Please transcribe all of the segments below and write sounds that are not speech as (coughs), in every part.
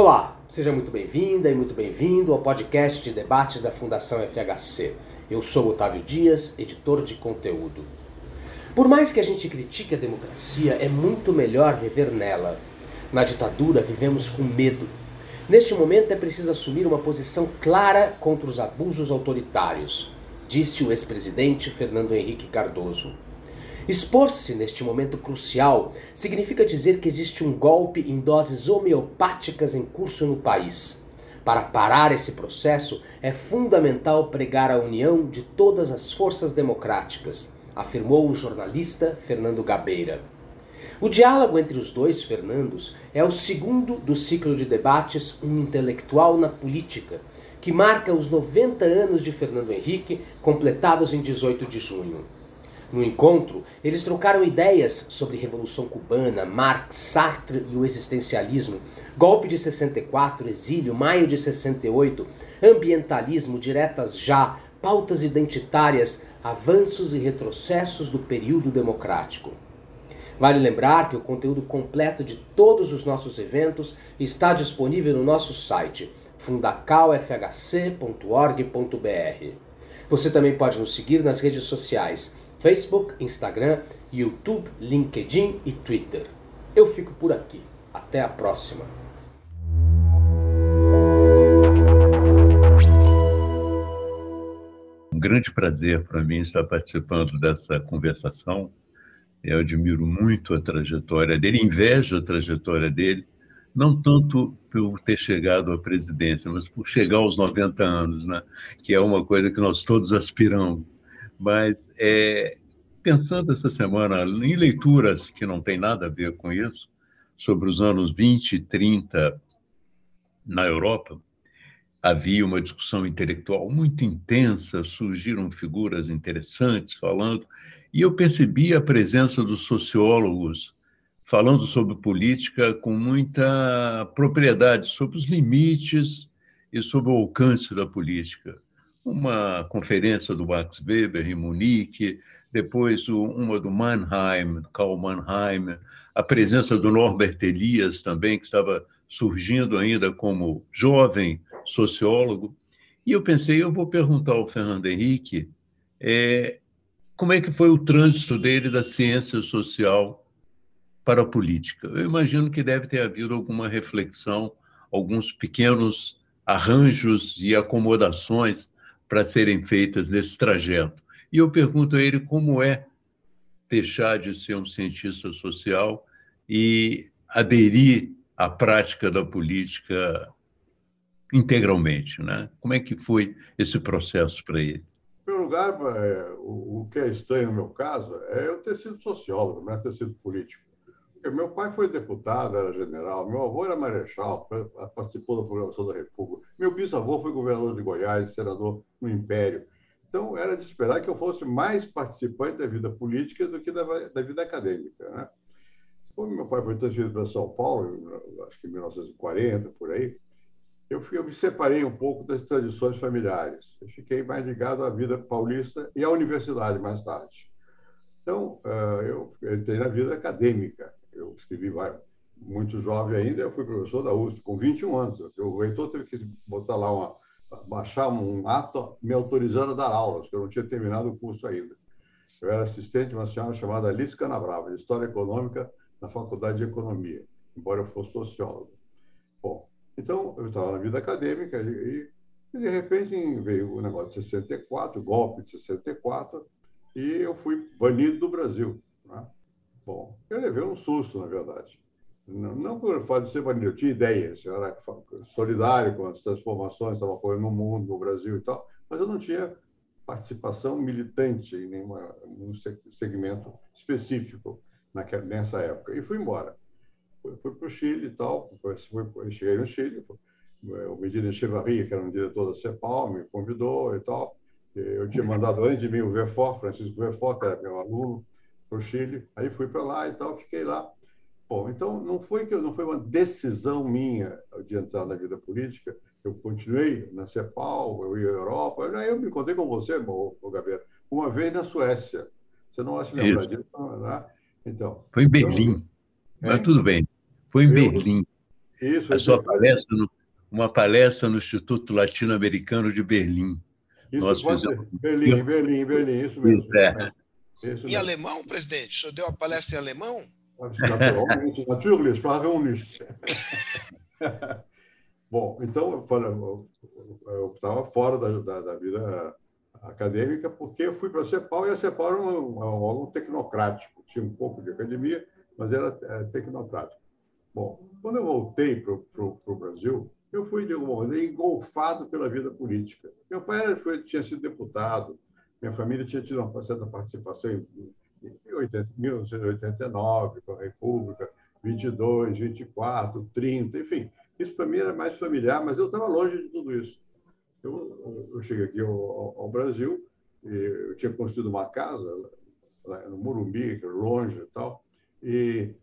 Olá, seja muito bem-vinda e muito bem-vindo ao podcast de debates da Fundação FHC. Eu sou Otávio Dias, editor de conteúdo. Por mais que a gente critique a democracia, é muito melhor viver nela. Na ditadura, vivemos com medo. Neste momento, é preciso assumir uma posição clara contra os abusos autoritários, disse o ex-presidente Fernando Henrique Cardoso. Expor-se neste momento crucial significa dizer que existe um golpe em doses homeopáticas em curso no país. Para parar esse processo, é fundamental pregar a união de todas as forças democráticas, afirmou o jornalista Fernando Gabeira. O diálogo entre os dois Fernandos é o segundo do ciclo de debates Um Intelectual na Política, que marca os 90 anos de Fernando Henrique, completados em 18 de junho. No encontro, eles trocaram ideias sobre Revolução Cubana, Marx, Sartre e o existencialismo, golpe de 64, exílio, maio de 68, ambientalismo, diretas já, pautas identitárias, avanços e retrocessos do período democrático. Vale lembrar que o conteúdo completo de todos os nossos eventos está disponível no nosso site fundacalfhc.org.br. Você também pode nos seguir nas redes sociais Facebook, Instagram, YouTube, LinkedIn e Twitter. Eu fico por aqui. Até a próxima. Um grande prazer para mim estar participando dessa conversação. Eu admiro muito a trajetória dele, invejo a trajetória dele, não tanto por ter chegado à presidência, mas por chegar aos 90 anos, né? que é uma coisa que nós todos aspiramos. Mas é, pensando essa semana em leituras que não tem nada a ver com isso, sobre os anos 20 e 30 na Europa, havia uma discussão intelectual muito intensa, surgiram figuras interessantes falando, e eu percebi a presença dos sociólogos falando sobre política com muita propriedade sobre os limites e sobre o alcance da política uma conferência do Max Weber em Munique, depois uma do Mannheim, Karl Mannheim, a presença do Norbert Elias também, que estava surgindo ainda como jovem sociólogo. E eu pensei, eu vou perguntar ao Fernando Henrique é, como é que foi o trânsito dele da ciência social para a política. Eu imagino que deve ter havido alguma reflexão, alguns pequenos arranjos e acomodações para serem feitas nesse trajeto. E eu pergunto a ele como é deixar de ser um cientista social e aderir à prática da política integralmente, né? Como é que foi esse processo para ele? Em primeiro lugar, é, o que é estranho no meu caso é eu ter sido sociólogo, não é ter sido político. Meu pai foi deputado, era general, meu avô era marechal, participou da programação da República. Meu bisavô foi governador de Goiás, senador no Império. Então, era de esperar que eu fosse mais participante da vida política do que da, da vida acadêmica. Né? Quando meu pai foi transferido para São Paulo, acho que em 1940, por aí, eu, fui, eu me separei um pouco das tradições familiares. Eu fiquei mais ligado à vida paulista e à universidade mais tarde. Então, eu entrei na vida acadêmica eu escrevi muito jovem ainda, eu fui professor da USP com 21 anos. O reitor teve que botar lá uma baixar um ato me autorizando a dar aulas, porque eu não tinha terminado o curso ainda. Eu era assistente de uma senhora chamada Alice Canabrava, de História Econômica na Faculdade de Economia, embora eu fosse sociólogo. Bom, então eu estava na vida acadêmica e, e de repente veio o negócio de 64, o golpe de 64, e eu fui banido do Brasil. Né? Bom, eu levei um susto, na verdade. Não, não por fato de ser banido, eu tinha ideias, eu era solidário com as transformações que estavam ocorrendo no mundo, no Brasil e tal, mas eu não tinha participação militante em nenhum segmento específico naquela, nessa época. E fui embora. Fui, fui para o Chile e tal, fui, cheguei no Chile, o Medina Echevarria, que era um diretor da CEPAL, me convidou e tal. Eu tinha mandado antes de mim o Verfort, Francisco Verfort, que era meu aluno, para o Chile. Aí fui para lá e tal, fiquei lá. Bom, então não foi que não foi uma decisão minha de entrar na vida política. Eu continuei na CEPAL, eu ia à Europa. Eu, eu me encontrei com você, o Gabriel, uma vez na Suécia. Você não acha lembrar disso? Né? Então, foi em Berlim. Então, Mas tudo bem. Foi em eu, Berlim. Isso, a sua palestra no, uma palestra no Instituto Latino-Americano de Berlim. Isso Nós fizemos... Berlim, Berlim, Berlim, isso mesmo. Isso é. Em alemão, presidente? O senhor deu a palestra em alemão? Naturalmente, natürlich, sprachen nicht. Bom, então eu estava fora da, da, da, vida acadêmica porque eu fui para a CEPAL e a CEPAL era um, um órgão tecnocrático, tinha um pouco de academia, mas era é, tecnocrático. Bom, quando eu voltei para o Brasil, eu fui, de alguma maneira, engolfado pela vida política. Meu pai era, foi, tinha sido deputado, minha família tinha tido uma certa participação em, em 80, 1989, com a República, 22, 24, 30, enfim. Isso para mim era mais familiar, mas eu estava longe de tudo isso. Eu, eu cheguei aqui ao, ao, Brasil, eu tinha construído uma casa lá no Morumbi, é longe e tal, e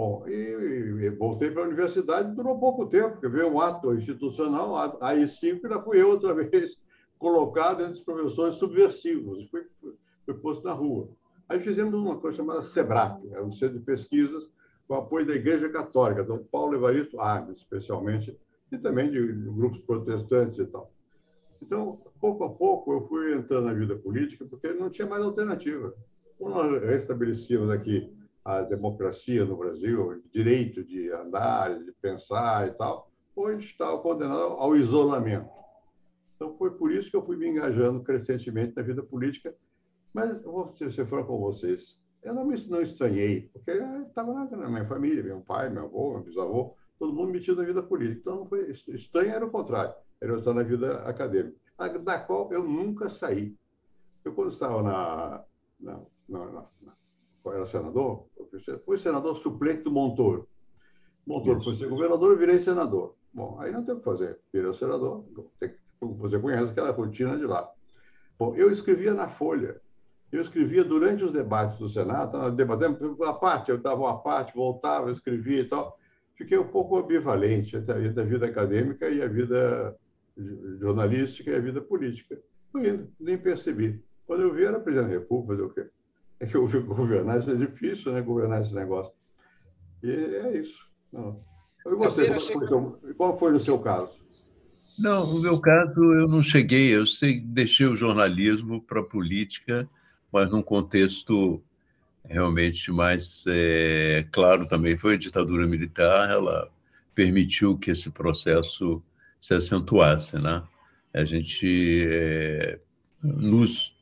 Bom, e, e voltei para a universidade, durou pouco tempo, porque veio um ato institucional, a AI-5, ainda fui eu outra (laughs) vez colocado entre os professores subversivos, fui, fui, fui posto na rua. Aí fizemos uma coisa chamada SEBRAP, é um centro de pesquisas com apoio da Igreja Católica, Dom Paulo Evaristo Arnes, especialmente, e também de grupos protestantes e tal. Então, pouco a pouco, eu fui entrando na vida política, porque não tinha mais alternativa. Quando nós restabelecíamos aqui a democracia no Brasil, o direito de andar, de pensar e tal, hoje estava condenado ao isolamento. Então, foi por isso que eu fui me engajando crescentemente na vida política. Mas, eu vou ser franco com vocês, eu não, me, não estranhei, porque estava na minha família, meu pai, meu avô, meu bisavô, todo mundo metido na vida política. Então, não foi estranho, era o contrário, era eu estar na vida acadêmica, da qual eu nunca saí. Eu, quando estava na, na, na, na era senador, fui senador suplente do Montoro. Montoro foi ser governador, eu virei senador. Bom, aí não tem o que fazer. Virei senador, tem, você conhece aquela rotina de lá. Bom, eu escrevia na Folha. Eu escrevia durante os debates do Senado, nós debatemos a parte, eu dava uma parte, voltava, escrevia e tal. Fiquei um pouco ambivalente entre a vida acadêmica e a vida jornalística e a vida política. Fui indo, nem percebi. Quando eu vi, era presidente da República, fazer o quê? é que eu vi governar, isso é difícil, né? Governar esse negócio. E é isso. Não. E foi, seu, qual foi o seu caso? Não, no meu caso, eu não cheguei, eu sei, deixei o jornalismo para a política, mas num contexto realmente mais é, claro também. Foi a ditadura militar, ela permitiu que esse processo se acentuasse. Né? A gente, é, nos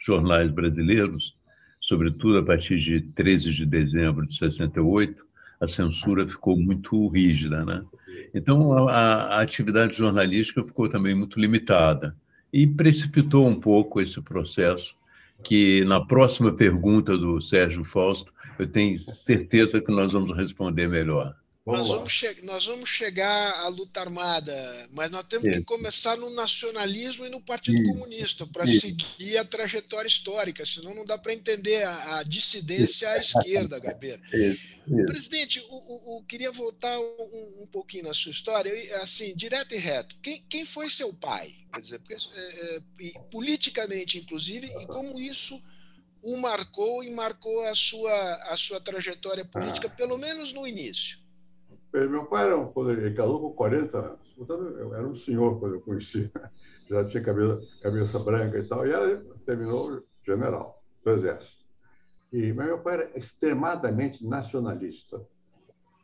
jornais brasileiros, sobretudo a partir de 13 de dezembro de 68, a censura ficou muito rígida, né? Então a, a, atividade jornalística ficou também muito limitada e precipitou um pouco esse processo que na próxima pergunta do Sérgio Fausto eu tenho certeza que nós vamos responder melhor. Nós vamos, nós vamos, chegar à luta armada, mas nós temos Isso. que começar no nacionalismo e no Partido Isso. Comunista para seguir a trajetória histórica, senão não dá para entender a, a, dissidência à esquerda, Gabeira. (laughs) Presidente, o, queria voltar um, um, pouquinho na sua história, assim, direto e reto. Quem, quem foi seu pai? Quer dizer, porque, é, é, politicamente, inclusive, e como isso o marcou e marcou a sua, a sua trajetória política, ah. pelo menos no início. Meu pai, era, quando ele casou com 40 anos, eu era um senhor quando eu conheci, (laughs) já tinha cabeça, cabeça branca e tal, e ela terminou general do Exército. E, mas meu pai era extremadamente nacionalista.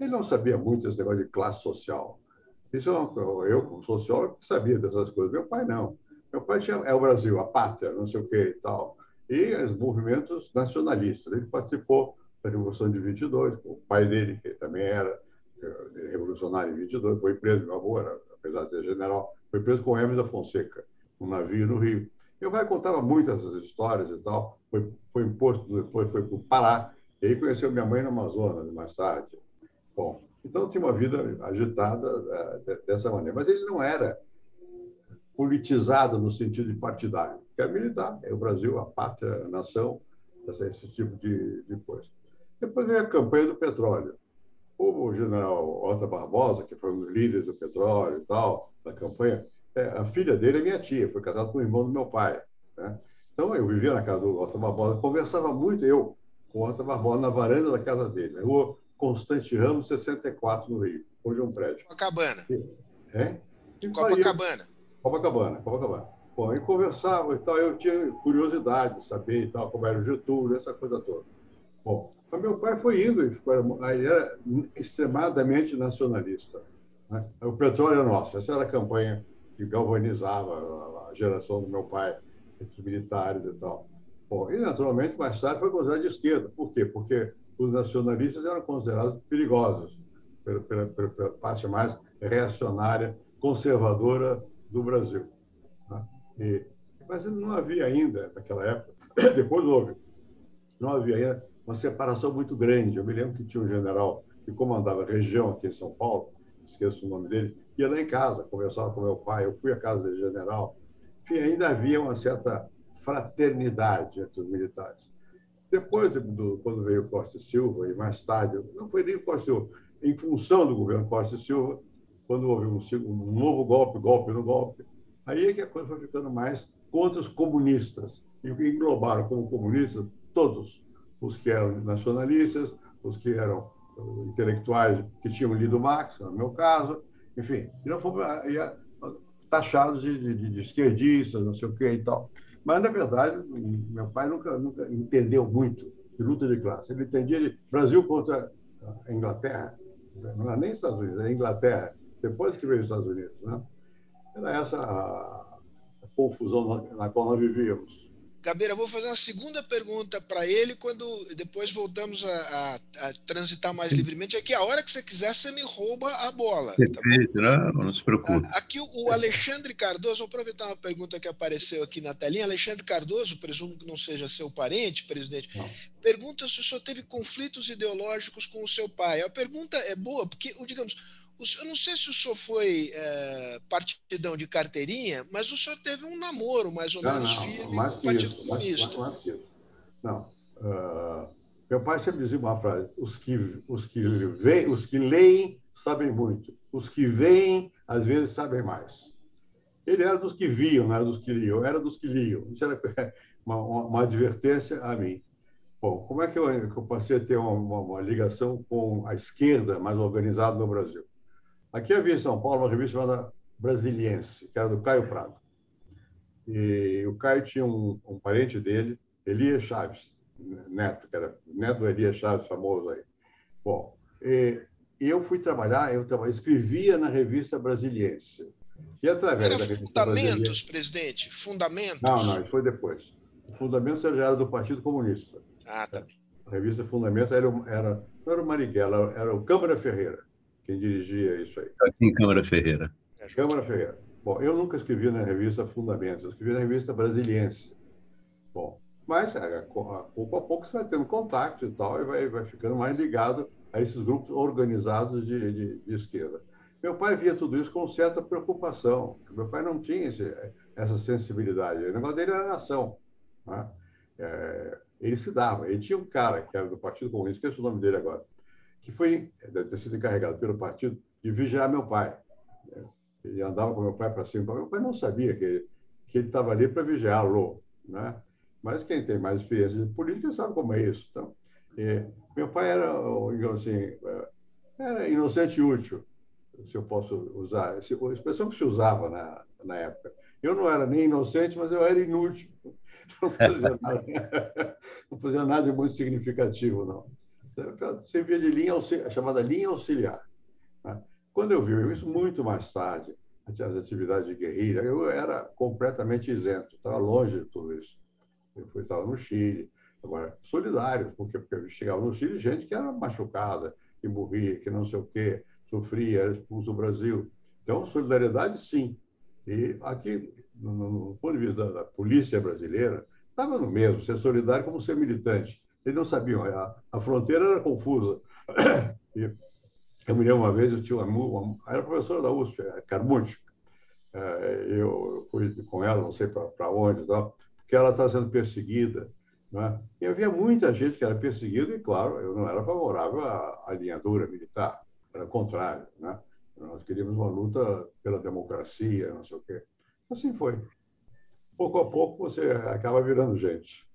Ele não sabia muito esse negócio de classe social. Isso é eu, como sociólogo, sabia dessas coisas. Meu pai não. Meu pai tinha, é o Brasil, a pátria, não sei o quê e tal. E os movimentos nacionalistas. Ele participou da Revolução de 22, o pai dele, que também era revolucionário em 22, foi preso, meu avô, era, apesar de ser general, foi preso com Hermes da Fonseca, um navio no Rio. Meu pai contava muitas essas histórias e tal, foi, foi imposto, depois foi para o Pará, e aí conheceu minha mãe no Amazonas, mais tarde. Bom, então tinha uma vida agitada uh, dessa maneira, mas ele não era politizado no sentido de partidário, que é militar, é o Brasil, a pátria, a nação, esse tipo de, de coisa. Depois veio a campanha do petróleo o general Otto Barbosa, que foi um dos líderes do petróleo e tal, da campanha, é, a filha dele é minha tia, foi casada com o irmão do meu pai. Né? Então, eu vivia na casa do Otto Barbosa, conversava muito eu com o Otto Barbosa na varanda da casa dele, na rua Constante Ramos, 64, no Rio. hoje é um prédio. Copacabana. É? Copacabana. Copacabana, Copacabana. Bom, e conversava e tal, eu tinha curiosidade de saber e tal, como era o Getúlio, essa coisa toda. Bom, mas meu pai foi indo, e aí era extremadamente nacionalista. Né? O petróleo é nosso, essa era a campanha que galvanizava a geração do meu pai, os militares e tal. Bom, e naturalmente, mais tarde foi considerado de esquerda. Por quê? Porque os nacionalistas eram considerados perigosos pela, pela, pela parte mais reacionária, conservadora do Brasil. Né? E, mas não havia ainda, naquela época, (coughs) depois houve, não havia ainda uma separação muito grande. Eu me lembro que tinha um general que comandava a região aqui em São Paulo, esqueço o nome dele, ia lá em casa, conversava com meu pai, eu fui à casa desse general. Enfim, ainda havia uma certa fraternidade entre os militares. Depois, do, quando veio Costa e Silva, e mais tarde, não foi nem Costa e Silva, em função do governo Costa e Silva, quando houve um, um novo golpe, golpe no golpe, aí é que a coisa foi ficando mais contra os comunistas. E englobaram como comunistas todos, os que eram nacionalistas, os que eram uh, intelectuais que tinham lido Marx, no meu caso, enfim, e não foram taxados de, de, de esquerdistas, não sei o quê e tal. Mas, na verdade, meu pai nunca, nunca entendeu muito de luta de classe. Ele entendia de Brasil contra a Inglaterra, não era nem Estados Unidos, era Inglaterra, depois que veio os Estados Unidos. Né? Era essa a, a confusão na, na qual nós vivíamos. Gabeira, vou fazer uma segunda pergunta para ele quando depois voltamos a, a, a, transitar mais livremente. Aqui, a hora que você quiser, você me rouba a bola. Perfeito, tá não, não se preocupe. Aqui, o Alexandre Cardoso, vou aproveitar uma pergunta que apareceu aqui na telinha. Alexandre Cardoso, presumo que não seja seu parente, presidente, não. pergunta se o senhor teve conflitos ideológicos com o seu pai. A pergunta é boa, porque, digamos, eu não sei se o senhor foi é, partidão de carteirinha, mas o senhor teve um namoro mais ou menos não, firme com o Partido Comunista. Mais, mais, não. Uh, meu pai sempre dizia uma frase: os que, os, que veem, os que leem sabem muito, os que veem, às vezes, sabem mais. Ele era dos que viam, não era dos que liam, era dos que liam. Isso era (laughs) uma, uma, uma advertência a mim. Bom, como é que eu, que eu passei a ter uma, uma, ligação com a esquerda mais organizada no Brasil? Aqui havia em São Paulo uma revista chamada Brasiliense, que era do Caio Prado. E o Caio tinha um, um parente dele, Elias Chaves, neto, que era neto do Elias Chaves, famoso aí. Bom, e, eu fui trabalhar, eu trabalhava, escrevia na revista Brasiliense. E através era da revista Fundamentos, presidente? Fundamentos? Não, não, isso foi depois. O Fundamentos já era do Partido Comunista. Ah, tá. A revista Fundamentos era, era, não era o Marighella, era o Câmara Ferreira quem dirigia isso aí. Aqui em Câmara Ferreira. É, Câmara Ferreira. Bom, eu nunca escrevi na revista Fundamentos, eu escrevi na revista Brasiliense. Bom, mas é, pouco a pouco você vai tendo contato e tal, e vai, vai ficando mais ligado a esses grupos organizados de, de, de esquerda. Meu pai via tudo isso com certa preocupação. Meu pai não tinha esse, essa sensibilidade. O negócio dele era nação. Né? É, ele se dava. Ele tinha um cara que era do Partido Comunista, esqueci o nome dele agora, que foi, deve ter sido encarregado pelo partido, de vigiar meu pai. Ele andava com meu pai para cima. Meu pai não sabia que ele, que estava ali para vigiá-lo. Né? Mas quem tem mais experiência de política sabe como é isso. Então, meu pai era, digamos assim, é, era inocente e útil, se eu posso usar, a expressão que se usava na, na época. Eu não era nem inocente, mas eu era inútil. (laughs) Não fazia nada, (laughs) não fazia nada de muito significativo, não servia de linha auxiliar, chamada linha auxiliar. Né? Quando eu vi isso muito mais tarde, as atividades de guerrilha, eu era completamente isento, estava longe de tudo isso. Eu fui, estava no Chile, agora, solidário, porque, porque chegava no Chile gente que era machucada, que morria, que não sei o quê, sofria, era expulso do Brasil. Então, solidariedade, sim. E aqui, no, no ponto de vista da, da polícia brasileira, estava no mesmo, ser solidário como ser militante. Eles não sabiam, a, a fronteira era confusa. (coughs) E eu me lembro uma vez, eu tinha uma, uma era professora da USP, Carmucci. É, eu fui com ela, não sei para onde, tal, porque ela estava sendo perseguida. Né? E havia muita gente que era perseguida, e claro, eu não era favorável à, à linha dura militar, era contrário. Né? Nós queríamos uma luta pela democracia, não sei o quê. Assim foi. Pouco a pouco você acaba virando gente.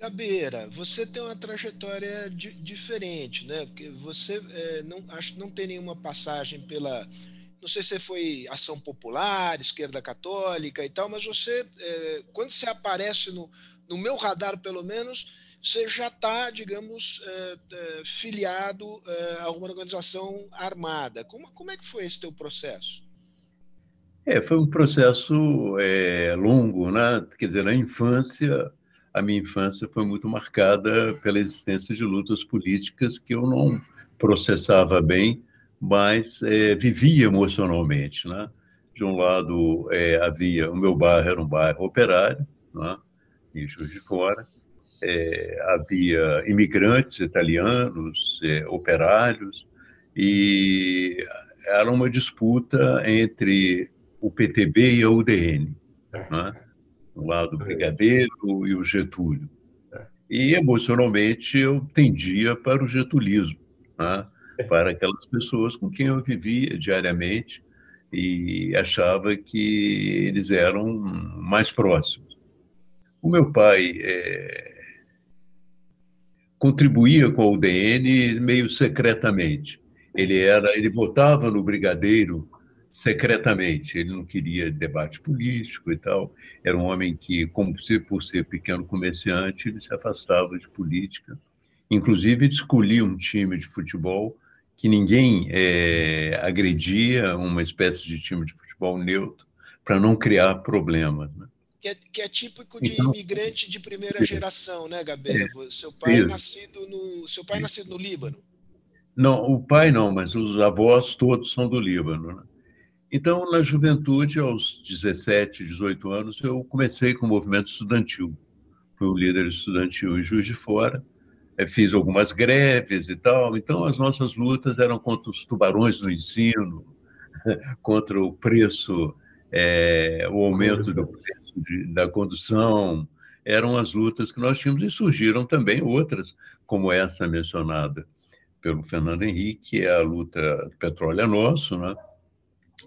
Gabeira, você tem uma trajetória di diferente, né? Porque você é, não acho não tem nenhuma passagem pela não sei se foi ação popular, esquerda católica e tal, mas você, é, quando você aparece no, no meu radar, pelo menos, você já está, digamos, é, é, filiado é, a uma organização armada. Como, como é que foi esse teu processo? É, foi um processo é, longo, né? Quer dizer, na infância, a minha infância foi muito marcada pela existência de lutas políticas que eu não processava bem, mas é, vivia emocionalmente, né? De um lado é, havia o meu bairro era um bairro operário, né? em Juiz de Fora, é, havia imigrantes italianos, é, operários, e era uma disputa entre o PTB e a UDN, né? Do lado do Brigadeiro e o Getúlio. E emocionalmente eu tendia para o getulismo, né? para aquelas pessoas com quem eu vivia diariamente e achava que eles eram mais próximos. O meu pai é, contribuía com a UDN meio secretamente. Ele era, ele votava no Brigadeiro secretamente. Ele não queria debate político e tal. Era um homem que, como por ser pequeno comerciante, ele se afastava de política. Inclusive, escolhia um time de futebol que ninguém é, agredia, uma espécie de time de futebol neutro, para não criar problemas. Né? que é, que é típico de então, imigrante de primeira geração, né, Gabeira? É, seu pai é nascido no seu pai é nascido no Líbano. Não, o pai não, mas os avós todos são do Líbano. Né? Então, na juventude, aos 17, 18 anos, eu comecei com o movimento estudantil. Fui o líder estudantil em Juiz de Fora, eh, fiz algumas greves e tal. Então, as nossas lutas eram contra os tubarões no ensino, (laughs) contra o preço, é, o aumento do preço de, da condução, eram as lutas que nós tínhamos e surgiram também outras, como essa mencionada pelo Fernando Henrique, que é a luta Petróleo é Nosso. Né?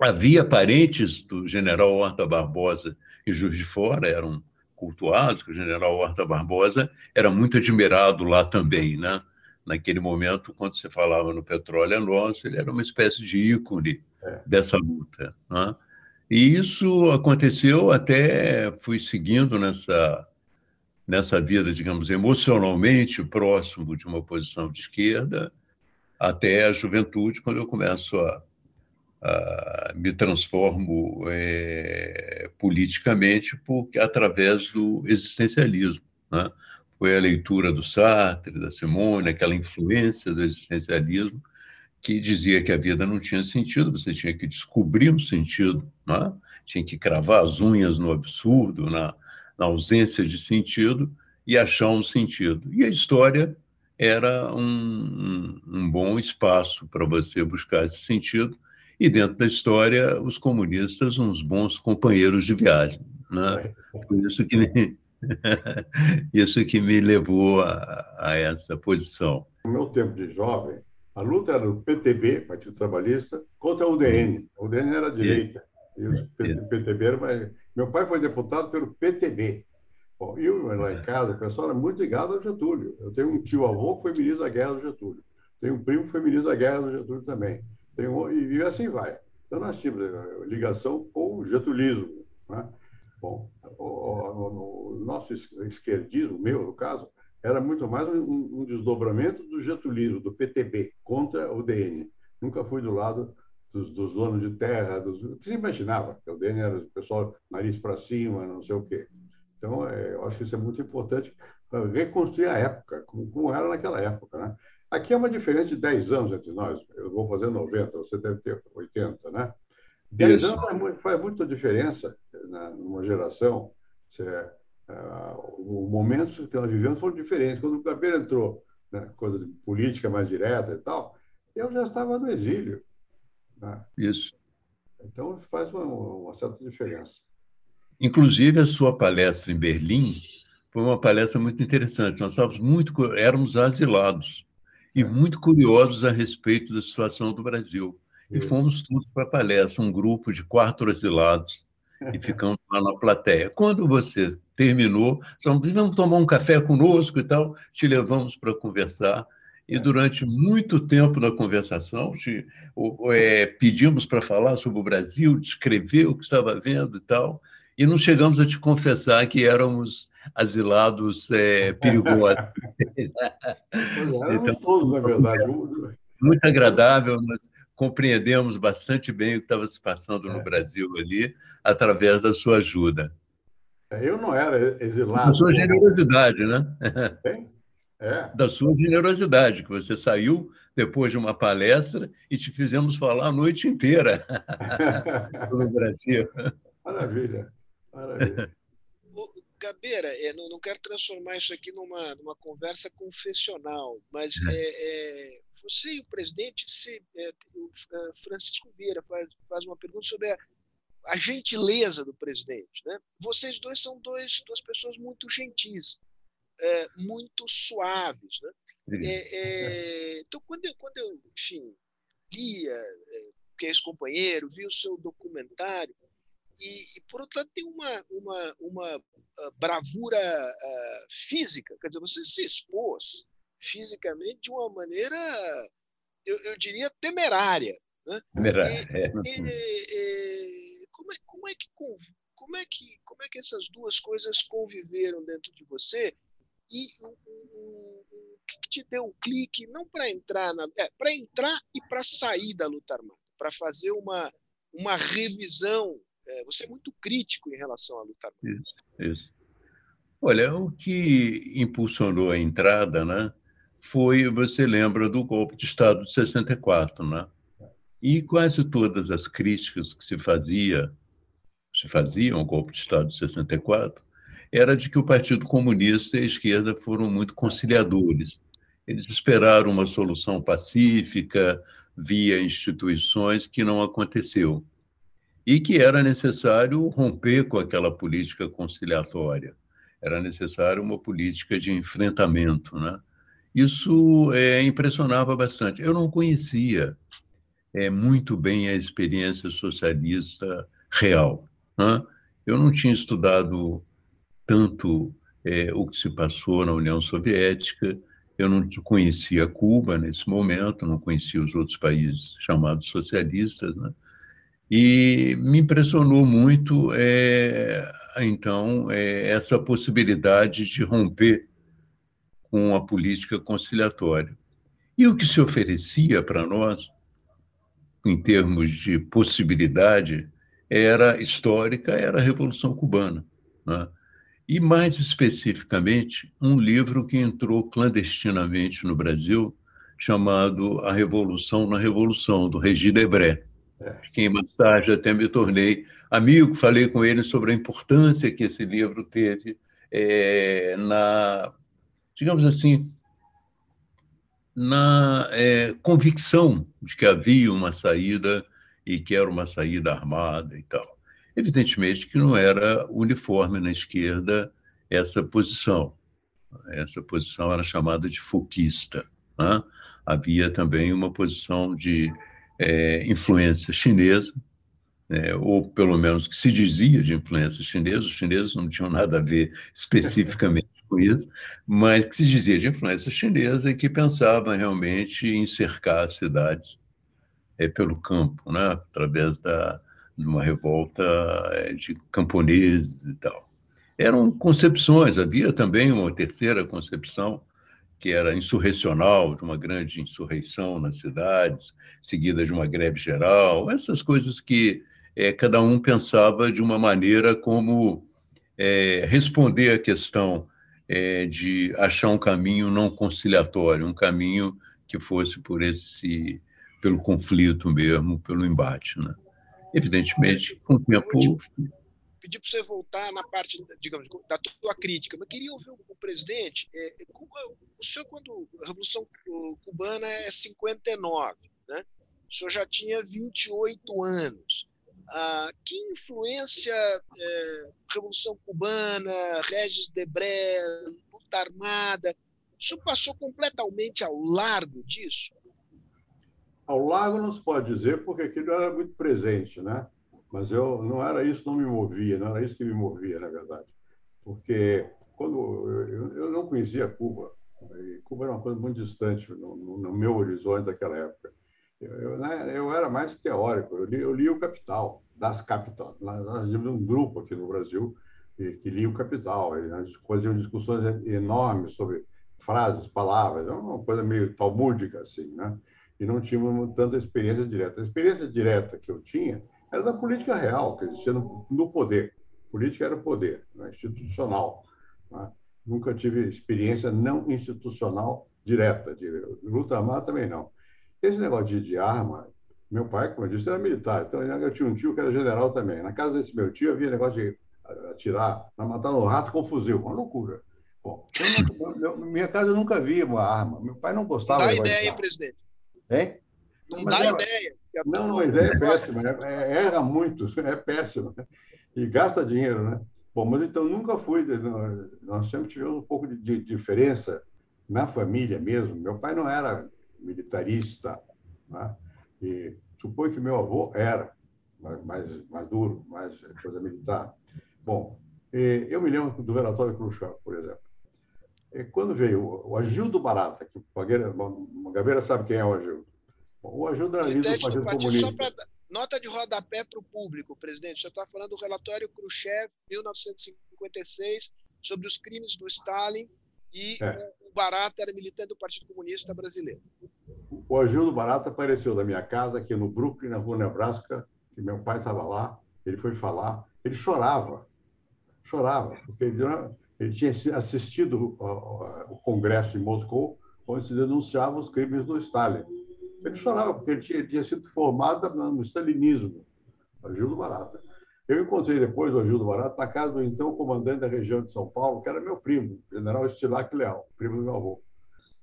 Havia parentes do general Horta Barbosa em Juiz de Fora, eram cultuados, que o general Horta Barbosa era muito admirado lá também, né? Naquele momento, quando se falava no Petróleo é Nosso, ele era uma espécie de ícone é. dessa luta. Né? E isso aconteceu até fui seguindo nessa nessa vida, digamos, emocionalmente próximo de uma posição de esquerda até a juventude, quando eu começo a, a me transformo é, politicamente porque através do existencialismo, né? Foi a leitura do Sartre, da Simone, aquela influência do existencialismo que dizia que a vida não tinha sentido, você tinha que descobrir um sentido, né? tinha que cravar as unhas no absurdo, na, na ausência de sentido, e achar um sentido. E a história era um, um, um bom espaço para você buscar esse sentido, e dentro da história, os comunistas, uns bons companheiros de viagem. Né? Por isso que me, (laughs) isso que me levou a, a essa posição. No meu tempo de jovem, a luta era do PTB, Partido Trabalhista, contra a UDN. A UDN era a direita. E o PTB era... Meu pai foi deputado pelo PTB. Bom, eu, lá em casa, o pessoal era muito ligado ao Getúlio. Eu tenho um tio-avô que foi ministro da Guerra do Getúlio. Tenho um primo que foi ministro da Guerra do Getúlio também. Tenho, e, e assim vai. Então, nós tínhamos eh, ligação com o getulismo. Né? Bom, o, o, o, nosso esquerdismo, meu, no caso, era muito mais um, um desdobramento do getulismo, do PTB, contra o DN. Nunca fui do lado dos, dos donos de terra, dos, o que se imaginava, que o DN era o pessoal nariz para cima, não sei o quê. Então, é, eu acho que isso é muito importante para reconstruir a época, como, como, era naquela época. Né? Aqui é uma diferença de 10 anos entre nós. Eu vou fazer 90, você deve ter 80, né? 10 isso. anos faz, faz muita diferença na, numa geração. Você, uh, o momento que nós vivemos foram diferentes. Quando o Gabriel entrou, né, coisa de política mais direta e tal, eu já estava no exílio. Né? Isso. Então faz uma, uma, certa diferença. Inclusive a sua palestra em Berlim foi uma palestra muito interessante. Nós estávamos muito, éramos asilados e é. muito curiosos a respeito da situação do Brasil. E fomos todos para a palestra, um grupo de quatro asilados e (laughs) ficamos lá na plateia. Quando você terminou, vamos tomar um café conosco e tal, te levamos para conversar. E durante muito tempo na conversação, te, é, pedimos para falar sobre o Brasil, descrever o que estava vendo e tal, e não chegamos a te confessar que éramos asilados é, (laughs) perigosos. então, todos, na verdade. Muito agradável, nós compreendemos bastante bem o que estava se passando no é. Brasil ali, através da sua ajuda. É, eu não era exilado. Da sua generosidade, né? (laughs) Bem, é. Da sua generosidade, que você saiu depois de uma palestra e te fizemos falar a noite inteira (laughs) no Brasil. Maravilha, maravilha. (laughs) Gabeira, é, não, não, quero transformar isso aqui numa, numa conversa confessional, mas é, é, você e o presidente, se, é, o Francisco Vieira faz, faz uma pergunta sobre a, a gentileza do presidente. Né? Vocês dois são dois, duas pessoas muito gentis, é, muito suaves. Né? É, é, então, quando eu, quando eu enfim, lia, é, que é ex-companheiro, vi o seu documentário, e, e, por outro lado, tem uma, uma, uma uh, bravura uh, física, quer dizer, você se expôs fisicamente de uma maneira, eu, eu diria, temerária. Né? Temerária. E, é. e, como é, como é que como é que como é que essas duas coisas conviveram dentro de você e o, que te deu o clique não para entrar na é, para entrar e para sair da luta armada para fazer uma uma revisão é, você é muito crítico em relação à luta armada isso, isso. olha o que impulsionou a entrada né foi você lembra do golpe de estado de 64 né e quase todas as críticas que se fazia, se faziam ao golpe de Estado de 64, era de que o Partido Comunista e a esquerda foram muito conciliadores. Eles esperaram uma solução pacífica via instituições que não aconteceu. E que era necessário romper com aquela política conciliatória. Era necessário uma política de enfrentamento. Né? Isso é, impressionava bastante. Eu não conhecia é, muito bem a experiência socialista real. Né? Eu não tinha estudado tanto é, o que se passou na União Soviética, eu não conhecia Cuba nesse momento, não conhecia os outros países chamados socialistas, né? E me impressionou muito, é, então, é, essa possibilidade de romper com a política conciliatória. E o que se oferecia para nós em termos de possibilidade, era histórica, era a Revolução Cubana. Né? E, mais especificamente, um livro que entrou clandestinamente no Brasil, chamado A Revolução na Revolução, do Regi Debré, é. quem mais tarde até me tornei amigo, falei com ele sobre a importância que esse livro teve é, na, digamos assim, na é, convicção de que havia uma saída e que era uma saída armada e tal. Evidentemente que não era uniforme na esquerda essa posição. Essa posição era chamada de foquista. Né? Havia também uma posição de é, influência chinesa, é, ou pelo menos que se dizia de influência chinesa, os chineses não tinham nada a ver especificamente com isso, mas que se dizia de influência chinesa e que pensava realmente em cercar as cidades é, pelo campo, né? através da, de uma revolta é, de camponeses e tal. Eram concepções, havia também uma terceira concepção, que era insurrecional, de uma grande insurreição nas cidades, seguida de uma greve geral, essas coisas que é, cada um pensava de uma maneira como é, responder à questão é, de achar um caminho não conciliatório, um caminho que fosse por esse pelo conflito mesmo, pelo embate, né? Evidentemente, com o tempo pedir para você voltar na parte, digamos, da tua crítica, mas queria ouvir o, presidente. É, é o senhor, quando a Revolução Cubana é 59, né? O senhor já tinha 28 anos. Ah, que influência é, Revolução Cubana, Regis Debré, luta armada, isso passou completamente ao largo disso? Ao largo não se pode dizer, porque aquilo era muito presente, né? Mas eu não era isso, não me movia, não era isso que me movia, na verdade. Porque quando eu, eu não conhecia Cuba, Cuba era uma coisa muito distante no, no, meu horizonte daquela época. Eu, né, eu, era mais teórico, eu li, eu li o Capital, das Capital. Nós tínhamos um grupo aqui no Brasil que, que lia o Capital, nós faziam discussões enormes sobre frases, palavras, uma coisa meio talmúdica, assim, né? E não tínhamos tanta experiência direta. A experiência direta que eu tinha era da política real, que existia no, no poder. Política era poder, né? institucional. Né? Nunca tive experiência não institucional direta, de luta armada também não. Esse negócio de, de arma, meu pai, como eu disse, era militar, então eu tinha um tio que era general também. Na casa desse meu tio havia negócio de atirar, matar um rato com fuzil, uma loucura. Bom, eu, minha casa eu nunca vi uma arma. Meu pai não gostava. Não dá ideia, presidente. Hein? Não Mas dá era... ideia. Não, não, a ideia é péssima. É, é, era muito, (laughs) é péssima. E gasta dinheiro, né? Bom, mas então nunca fui. Nós sempre tivemos um pouco de, de diferença na família mesmo. Meu pai não era militarista, né? e supõe que meu avô era mais, mais duro, mais coisa militar. Bom, eu me lembro do relatório Khrushchev, por exemplo. Quando veio o Agildo Barata, que o Gabeira sabe quem é o Agildo. O do Partido Comunista. Só pra, nota de rodapé para o público, presidente. Você está falando do relatório Khrushchev, 1956, sobre os crimes do Stalin e é. o Barata era militante do Partido Comunista Brasileiro. O Agildo Barata apareceu na minha casa aqui no Brooklyn, na rua Nebraska, que meu pai estava lá. Ele foi falar, ele chorava, chorava, porque ele, ele tinha assistido o Congresso em Moscou, onde se denunciavam os crimes do Stalin ele chorava, porque ele tinha, tinha sido formado no stalinismo, Agildo Barata. Eu encontrei depois o Agildo Barata na casa do então comandante da região de São Paulo, que era meu primo, general Estilac Leal, primo do meu avô.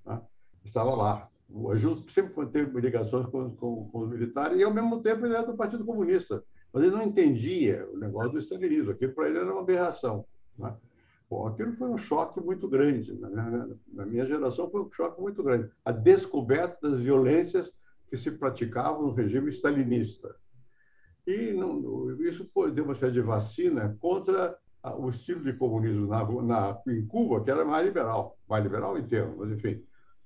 Né? Estava lá. O Agildo sempre teve ligações com, com, com, os militares e, ao mesmo tempo, ele era do Partido Comunista. Mas ele não entendia o negócio do stalinismo. Aquilo, para ele, era uma aberração. Né? Aquilo foi um choque muito grande. Na minha, na minha geração foi um choque muito grande. A descoberta das violências que se praticavam no regime stalinista. E não, isso deu uma espécie de vacina contra o estilo de comunismo na, na, em Cuba, que era mais liberal, mais liberal em termos, mas enfim,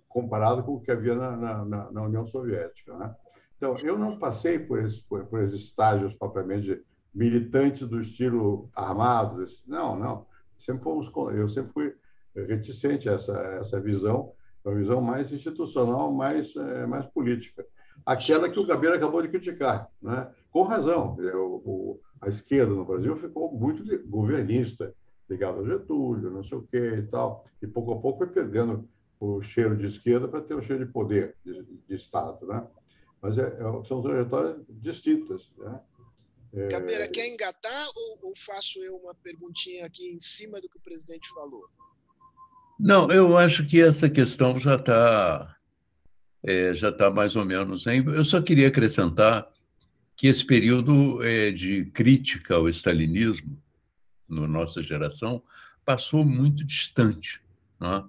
comparado com o que havia na, na, na União Soviética. Né? Então, eu não passei por, esse, por, por esses estágios propriamente militantes do estilo armado. Não, não sempre fomos, eu sempre fui reticente a essa, essa visão, uma visão mais institucional, mais, é, mais política. Aquela que o Gabeira acabou de criticar, né? com razão. Eu, o, a esquerda no Brasil ficou muito governista, ligado a Getúlio, não sei o quê e tal. E pouco a pouco foi perdendo o cheiro de esquerda para ter o cheiro de poder, de, de Estado. Né? Mas é, é, são trajetórias distintas. Né? Gabeira, é. quer engatar ou, ou, faço eu uma perguntinha aqui em cima do que o presidente falou? Não, eu acho que essa questão já está é, já está mais ou menos. Hein? Eu só queria acrescentar que esse período é, de crítica ao stalinismo, na nossa geração, passou muito distante. Não é?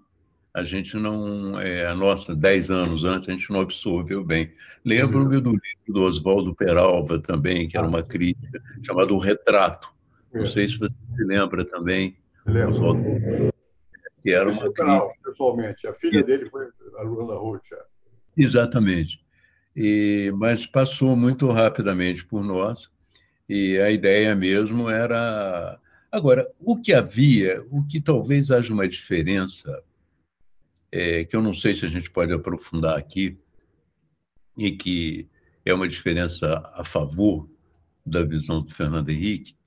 A gente não, é, a nossa, dez anos antes, a gente não absorveu bem. Lembro-me do livro do Oswaldo Peralva também, que era uma ah, crítica, chamado O Retrato. Não é. sei se você se lembra também. Lembro. Oswaldo, que era uma crítica. pessoalmente. A filha dele foi a Luana Ruth. É. Exatamente. E, mas passou muito rapidamente por nós, e a ideia mesmo era. Agora, o que havia, o que talvez haja uma diferença é, que eu não sei se a gente pode aprofundar aqui, e que é uma diferença a favor da visão do Fernando Henrique,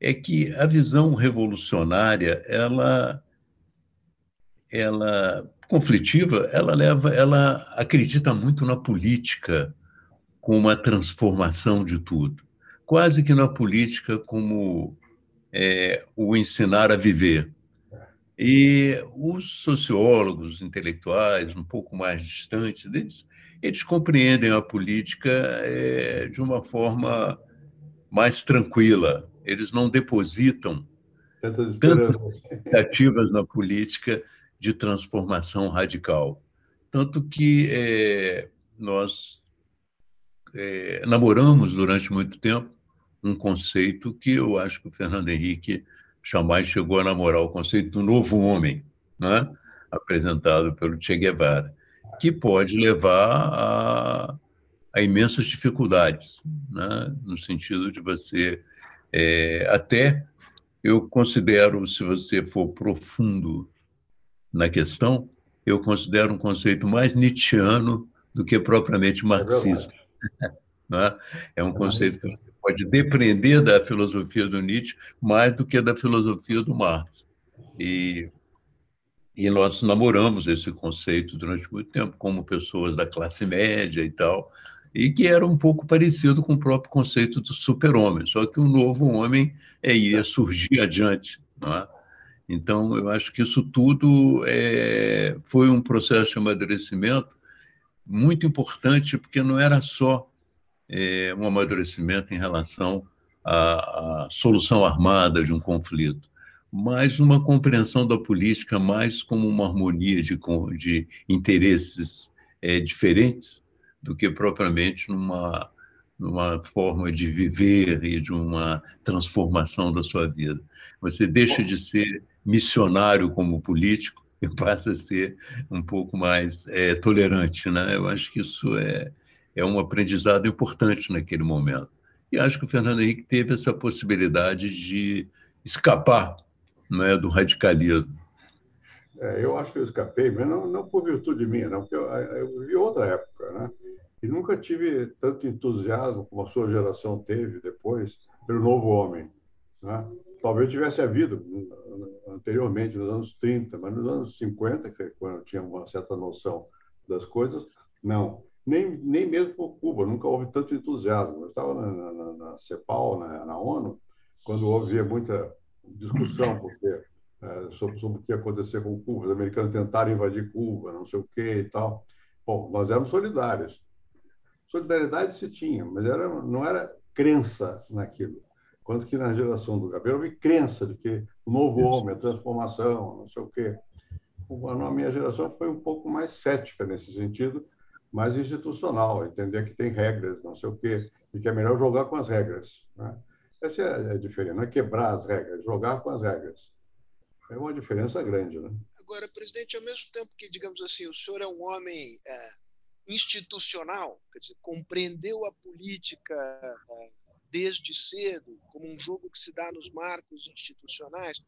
é que a visão revolucionária, ela, ela conflitiva, ela leva, ela acredita muito na política como uma transformação de tudo, quase que na política como é, o ensinar a viver. E os sociólogos intelectuais, um pouco mais distantes deles, eles compreendem a política é, de uma forma mais tranquila. Eles não depositam tantas expectativas na política de transformação radical. Tanto que é, nós é, namoramos durante muito tempo um conceito que eu acho que o Fernando Henrique jamais chegou a namorar, o conceito do novo homem, né? apresentado pelo Che Guevara, que pode levar a, a imensas dificuldades, né? no sentido de você é, até eu considero, se você for profundo na questão, eu considero um conceito mais nietzschiano do que propriamente é marxista. (laughs) É, é um conceito que você pode depreender da filosofia do Nietzsche mais do que da filosofia do Marx. E, e nós namoramos esse conceito durante muito tempo, como pessoas da classe média e tal, e que era um pouco parecido com o próprio conceito do super-homem, só que o novo homem é, ia surgir adiante. Não é? Então, eu acho que isso tudo é, foi um processo de amadurecimento muito importante, porque não era só é, um amadurecimento em relação à, à, solução armada de um conflito, mas uma compreensão da política mais como uma harmonia de, de interesses é, diferentes do que propriamente numa, numa forma de viver e de uma transformação da sua vida. Você deixa de ser missionário como político e (laughs) passa a ser um pouco mais é, tolerante. Né? Eu acho que isso é, é um aprendizado importante naquele momento. E acho que o Fernando Henrique teve essa possibilidade de escapar né, do radicalismo. É, eu acho que eu escapei, mas não, não por virtude minha, não, porque eu, eu vivi outra época, né? E nunca tive tanto entusiasmo como a sua geração teve depois pelo novo homem. Né? Talvez tivesse havido anteriormente, nos anos 30, mas nos anos 50, que é quando eu tinha uma certa noção das coisas, não. Nem, nem mesmo por Cuba, nunca houve tanto entusiasmo. Eu estava na, na, na CEPAL, na, na, ONU, quando havia muita discussão (laughs) porque, é, sobre, sobre o que ia acontecer com Cuba. Os americanos tentaram invadir Cuba, não sei o quê e tal. Bom, nós éramos solidários. Solidariedade se tinha, mas era, não era crença naquilo. Quanto que na geração do Gabriel houve crença de que o novo homem, a transformação, não sei o quê. A minha geração foi um pouco mais cética nesse sentido, mais institucional, entender que tem regras, não sei o quê, e que é melhor jogar com as regras. Né? Essa é a diferença, não é quebrar as regras, jogar com as regras. É uma diferença grande, né? Agora, presidente, ao mesmo tempo que, digamos assim, o senhor é um homem é, institucional, quer dizer, compreendeu a política é, desde cedo, como um jogo que se dá nos marcos institucionais,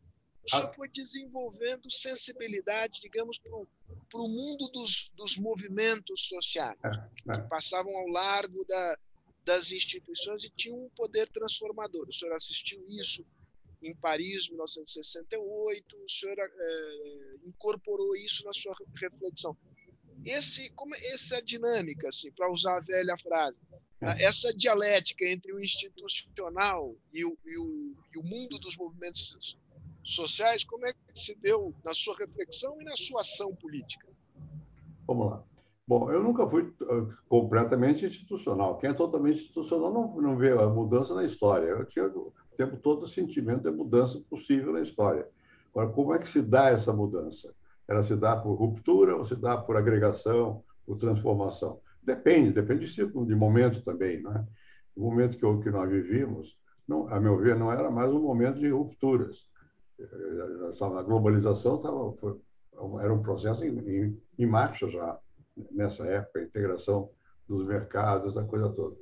o senhor ah. foi desenvolvendo sensibilidade, digamos, para o mundo dos, dos movimentos sociais, é, é. que passavam ao largo da, das instituições e tinham um poder transformador. O senhor assistiu isso em Paris, 1968, o senhor é, incorporou isso na sua reflexão. Esse, como essa dinâmica, assim, para usar a velha frase, é. essa dialética entre o institucional e o, e o, e o mundo dos movimentos sociais, como é que se deu na sua reflexão e na sua ação política? Vamos lá. Bom, eu nunca fui uh, completamente institucional. Quem é totalmente institucional não, não vê a mudança na história. Eu tinha o tempo todo o sentimento de mudança possível na história. Agora, como é que se dá essa mudança? Ela se dá por ruptura ou se dá por agregação, por transformação? Depende, depende de, de momento também. Né? O momento que, que nós vivíamos, não, a meu ver, não era mais um momento de rupturas. A globalização tava, foi, era um processo em, em, em marcha já, nessa época, a integração dos mercados, a coisa toda.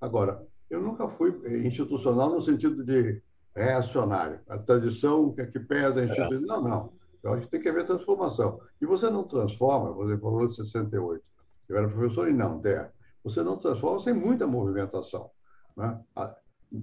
Agora, eu nunca fui institucional no sentido de reacionário. A tradição que, que pesa a instituição. Não, não. Eu acho que tem que haver transformação. E você não transforma, você falou de 68. Eu era professor e não, terra. Você não transforma sem muita movimentação. Né?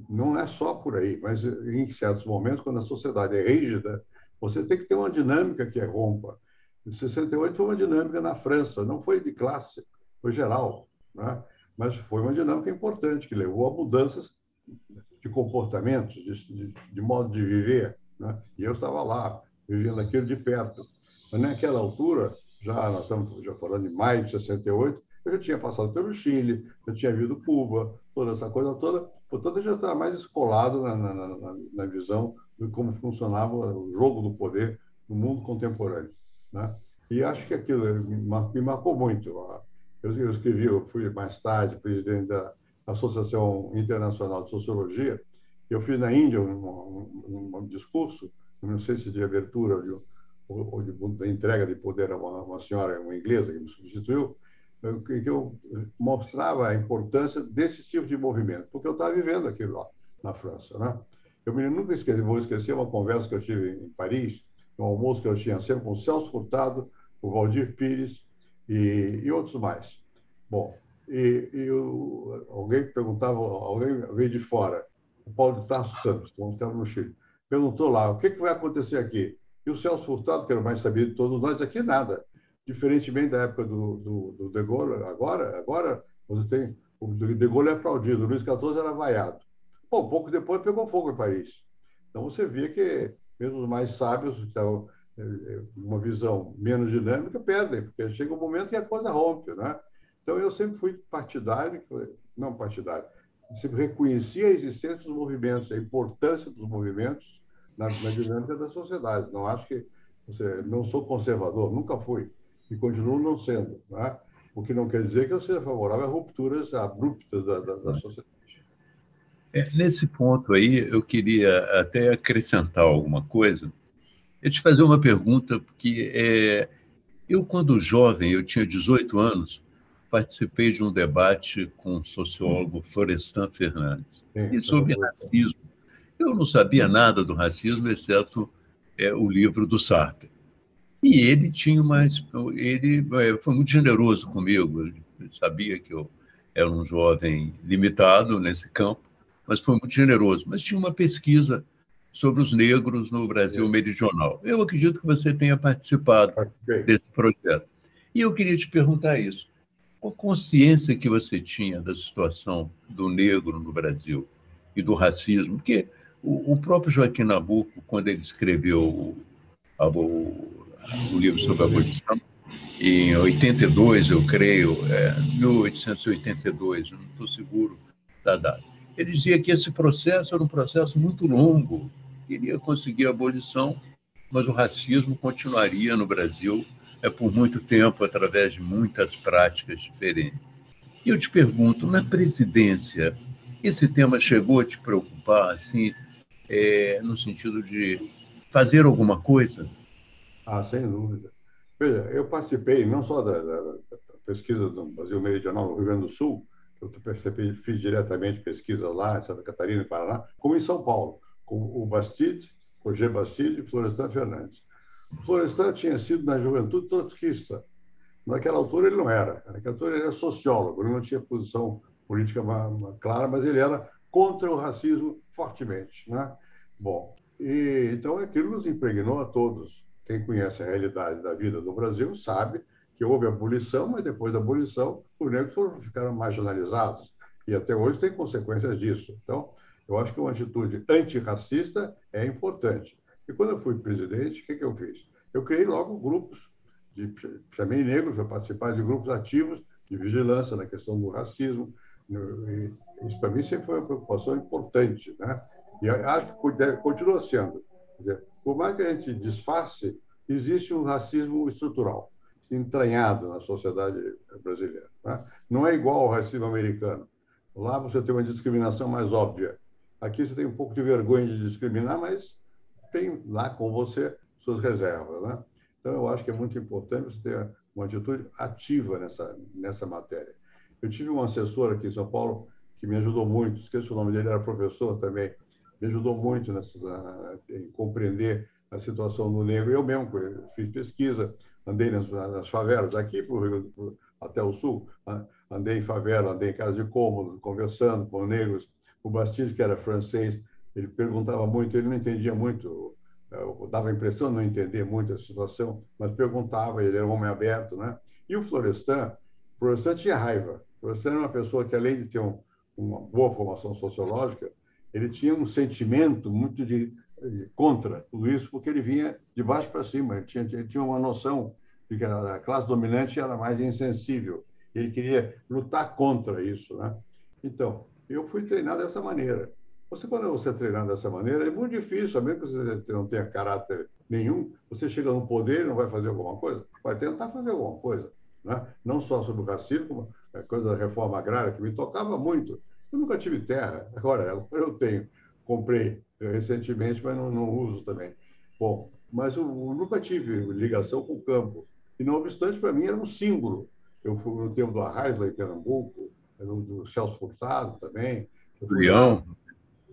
Não é só por aí, mas em certos momentos, quando a sociedade é rígida, você tem que ter uma dinâmica que rompa. Em 68 foi uma dinâmica na França, não foi de classe, foi geral. Né? Mas foi uma dinâmica importante, que levou a mudanças de comportamentos, de, de, de modo de viver. Né? E eu estava lá, vivendo aquilo de perto. Mas naquela altura, já nós estamos já falando de maio de 68, eu já tinha passado pelo Chile, eu tinha visto Cuba, toda essa coisa toda. Portanto, eu já estava mais escolado na, na, na, na visão de como funcionava o jogo do poder no mundo contemporâneo. Né? E acho que aquilo me marcou muito. Eu, eu escrevi, eu fui mais tarde presidente da Associação Internacional de Sociologia, Eu fiz na Índia um, um, um discurso, não sei se de abertura ou de, ou de, de entrega de poder a uma, uma, senhora, uma inglesa que me substituiu, que eu mostrava a importância desse tipo de movimento, porque eu estava vivendo aquilo lá na França, né? Eu me nunca esqueci, vou esquecer uma conversa que eu tive em Paris, um almoço que eu tinha sempre com o Celso Furtado, o Valdir Pires e, e outros mais. Bom, e, e alguém perguntava, alguém veio de fora, o Paulo de Tarso Santos, que estava no Chile, perguntou lá, o que, que vai acontecer aqui? E o Celso Furtado, que era o mais sabido de todos nós, aqui nada. Diferentemente da época do, do, do De Gaulle, agora, agora você tem, o De Gaulle é aplaudido, o Luiz XIV era vaiado. Bom, pouco depois pegou fogo em Paris. Então você via que mesmo os mais sábios, que estavam é, é, uma visão menos dinâmica, perdem, porque chega um momento que a coisa rompe, né? Então eu sempre fui partidário, não partidário, sempre reconheci a existência dos movimentos, a importância dos movimentos na, na dinâmica da sociedade. Não acho que você, não sou conservador, nunca fui e continuo não sendo, né? O que não quer dizer que eu seja favorável a rupturas abruptas da, da, da sociedade. É, nesse ponto aí, eu queria até acrescentar alguma coisa. Eu te fazer uma pergunta, porque é, eu, quando jovem, eu tinha 18 anos, participei de um debate com o sociólogo Florestan Fernandes, e sobre racismo. Eu não sabia nada do racismo, exceto é, o livro do Sartre. E ele tinha mais, ele é, foi muito generoso comigo. Ele sabia que eu era um jovem limitado nesse campo mas foi muito generoso. Mas tinha uma pesquisa sobre os negros no Brasil meridional. Eu acredito que você tenha participado desse projeto. E eu queria te perguntar isso. Qual a consciência que você tinha da situação do negro no Brasil e do racismo? Porque o, o próprio Joaquim Nabuco, quando ele escreveu o, a, o, o livro sobre abolição, em 82, eu creio, é, 1882, não estou seguro da data ele dizia que esse processo era um processo muito longo, queria conseguir a abolição, mas o racismo continuaria no Brasil é por muito tempo através de muitas práticas diferentes. E eu te pergunto, na presidência, esse tema chegou a te preocupar, assim, é, no sentido de fazer alguma coisa? Ah, sem dúvida. Veja, eu participei não só da, da, da pesquisa do Brasil Meridional no Rio Grande do Sul, eu percebi, fiz diretamente pesquisa lá em Santa Catarina e Paraná, como em São Paulo, com o Bastide, Roger Bastide e Florestan Fernandes. Florestan tinha sido, na juventude, trotskista. Naquela altura ele não era. Naquela altura ele era sociólogo, ele não tinha posição política clara, mas ele era contra o racismo fortemente. Né? Bom, e, então aquilo nos impregnou a todos. Quem conhece a realidade da vida do Brasil sabe que houve abolição, mas depois da abolição, os negros foram, ficaram marginalizados. E até hoje tem consequências disso. Então, eu acho que uma atitude antirracista é importante. E quando eu fui presidente, o que, que eu fiz? Eu criei logo grupos, de, chamei negros para participar de grupos ativos de vigilância na questão do racismo. Isso, para mim, sempre foi uma preocupação importante. Né? E acho que continua sendo. Quer dizer, por mais que a gente disfarce, existe um racismo estrutural entranhado na sociedade brasileira. Né? Não é igual ao racismo americano. Lá você tem uma discriminação mais óbvia. Aqui você tem um pouco de vergonha de discriminar, mas tem lá com você suas reservas. Né? Então, eu acho que é muito importante você ter uma atitude ativa nessa, nessa matéria. Eu tive um assessor aqui em São Paulo que me ajudou muito, esqueci o nome dele, era professor também, me ajudou muito nessa, em compreender a situação do negro. Eu mesmo fiz pesquisa, andei nas, nas favelas, aqui pro, pro, até o sul, andei em favela, andei em casa de cômodo, conversando com negros. O Bastille, que era francês, ele perguntava muito, ele não entendia muito, dava a impressão de não entender muito a situação, mas perguntava, ele era um homem aberto, né? E o Florestan, o Florestan tinha raiva. O Florestan era uma pessoa que, além de ter um, uma boa formação sociológica, ele tinha um sentimento muito de contra tudo isso, porque ele vinha de baixo para cima, ele tinha, ele tinha uma noção de que a classe dominante era mais insensível, ele queria lutar contra isso. Né? Então, eu fui treinado dessa maneira. Você, quando você é treinado dessa maneira, é muito difícil, mesmo que você não tenha caráter nenhum, você chega no poder e não vai fazer alguma coisa, vai tentar fazer alguma coisa. Né? Não só sobre o racismo, a coisa da reforma agrária, que me tocava muito. Eu nunca tive terra, (laughs) agora eu tenho comprei recentemente, mas não, não uso também. Bom, mas eu, eu, nunca tive ligação com o campo. E, não obstante, para mim era um símbolo. Eu fui no tempo do Arraisla, em Pernambuco, do Celso Furtado também. Julião.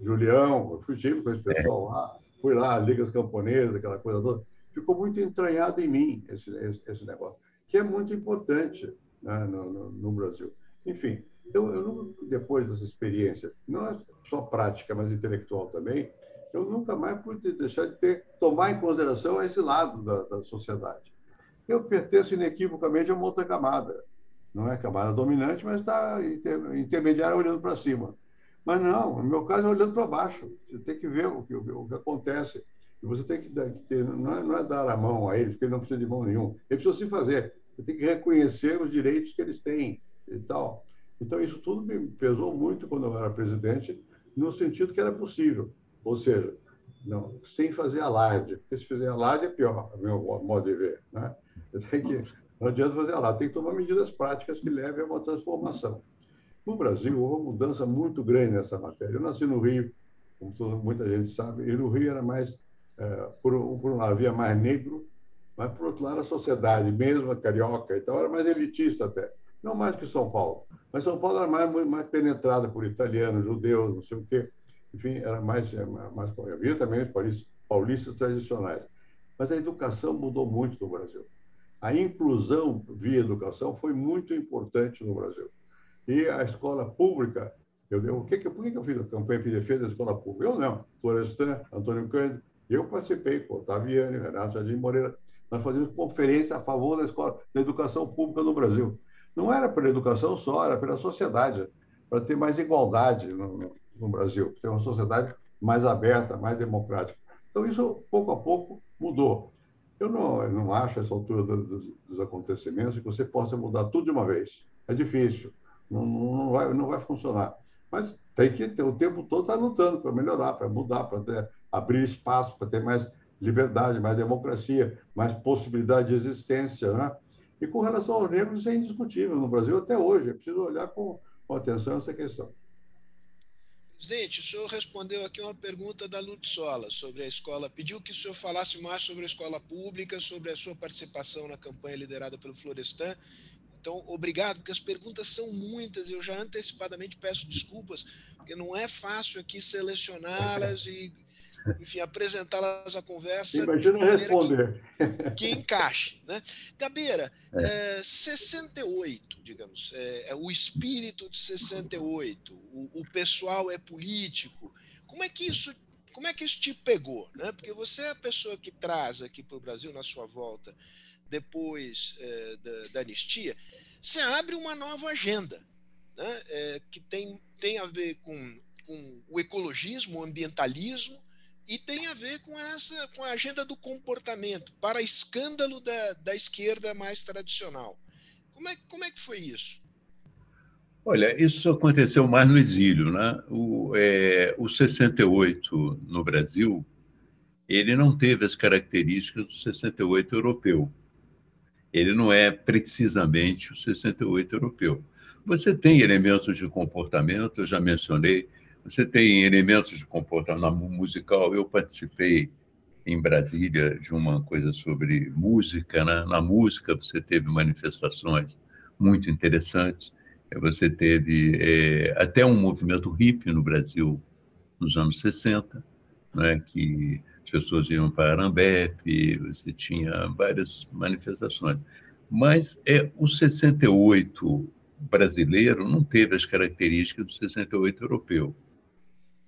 Julião, eu fui com esse pessoal é. lá. Fui lá, Ligas Camponesas, aquela coisa toda. Ficou muito entranhado em mim esse, esse, esse negócio, que é muito importante né, no, no, no Brasil. Enfim, então, eu depois dessa experiência, não é só prática, mas intelectual também, eu nunca mais pude deixar de ter, tomar em consideração esse lado da, da sociedade. Eu pertenço inequivocamente a uma outra camada. Não é camada dominante, mas está inter, intermediária olhando para cima. Mas não, no meu caso é olhando para baixo. Você tem que ver o que, o que acontece. E você tem que, ter, não é, não é, dar a mão a eles, porque eles não precisam de mão nenhuma. Eles precisam se fazer. Você tem que reconhecer os direitos que eles têm e tal. Então, isso tudo me pesou muito quando eu era presidente, no sentido que era possível. Ou seja, não, sem fazer alarde, porque se fizer alarde é pior, meu modo de ver. Né? Tem que, não adianta fazer alarde, tem que tomar medidas práticas que levem a uma transformação. No Brasil, houve uma mudança muito grande nessa matéria. Eu nasci no Rio, como toda, muita gente sabe, e no Rio era mais, é, por, por um lado, havia mais negro, mas, por outro lado, a sociedade, mesmo a carioca, então era mais elitista até. Não mais que São Paulo. Mas São Paulo era mais, mais penetrada por italianos, judeus, não sei o quê. Enfim, era mais, é, mais havia também os paulistas tradicionais. Mas a educação mudou muito no Brasil. A inclusão via educação foi muito importante no Brasil. E a escola pública, eu, o que, por que eu fiz a campanha de defesa da escola pública? Eu não. Florestan, Antônio Cândido, eu participei com Otaviani, Renato Jardim Moreira. Nós fazíamos conferência a favor da escola, da educação pública no Brasil. Não era pela educação só, era pela sociedade, para ter mais igualdade no, no Brasil, ter uma sociedade mais aberta, mais democrática. Então, isso, pouco a pouco, mudou. Eu não, eu não acho, essa altura dos, dos, acontecimentos, que você possa mudar tudo de uma vez. É difícil, não, não, vai, não vai funcionar. Mas tem que ter o tempo todo tá lutando para melhorar, para mudar, para abrir espaço, para ter mais liberdade, mais democracia, mais possibilidade de existência. Né? E com relação aos negros, isso é indiscutível no Brasil até hoje. É preciso olhar com, com atenção essa questão. Presidente, o senhor respondeu aqui uma pergunta da Lutzola sobre a escola. Pediu que o senhor falasse mais sobre a escola pública, sobre a sua participação na campanha liderada pelo Florestan. Então, obrigado, porque as perguntas são muitas. Eu já antecipadamente peço desculpas, porque não é fácil aqui selecioná-las e enfim, apresentá-las à conversa. Imagina responder. Que, que, encaixe. Né? Gabeira, é. É, 68, digamos, é, é, o espírito de 68, o, o pessoal é político. Como é que isso como é que isso te pegou? Né? Porque você é a pessoa que traz aqui para o Brasil, na sua volta, depois é, da, da, anistia, você abre uma nova agenda né? é, que tem, tem a ver com, com o ecologismo, o ambientalismo, e tem a ver com essa com a agenda do comportamento, para escândalo da, da esquerda mais tradicional. Como é, como é que foi isso? Olha, isso aconteceu mais no exílio. Né? O, é, o 68 no Brasil, ele não teve as características do 68 europeu. Ele não é precisamente o 68 europeu. Você tem elementos de comportamento, eu já mencionei, você tem elementos de comportamento musical. Eu participei em Brasília de uma coisa sobre música. Né? Na música, você teve manifestações muito interessantes. Você teve é, até um movimento hippie no Brasil nos anos 60, né? que as pessoas iam para Arambepe, você tinha várias manifestações. Mas é, o 68 brasileiro não teve as características do 68 europeu.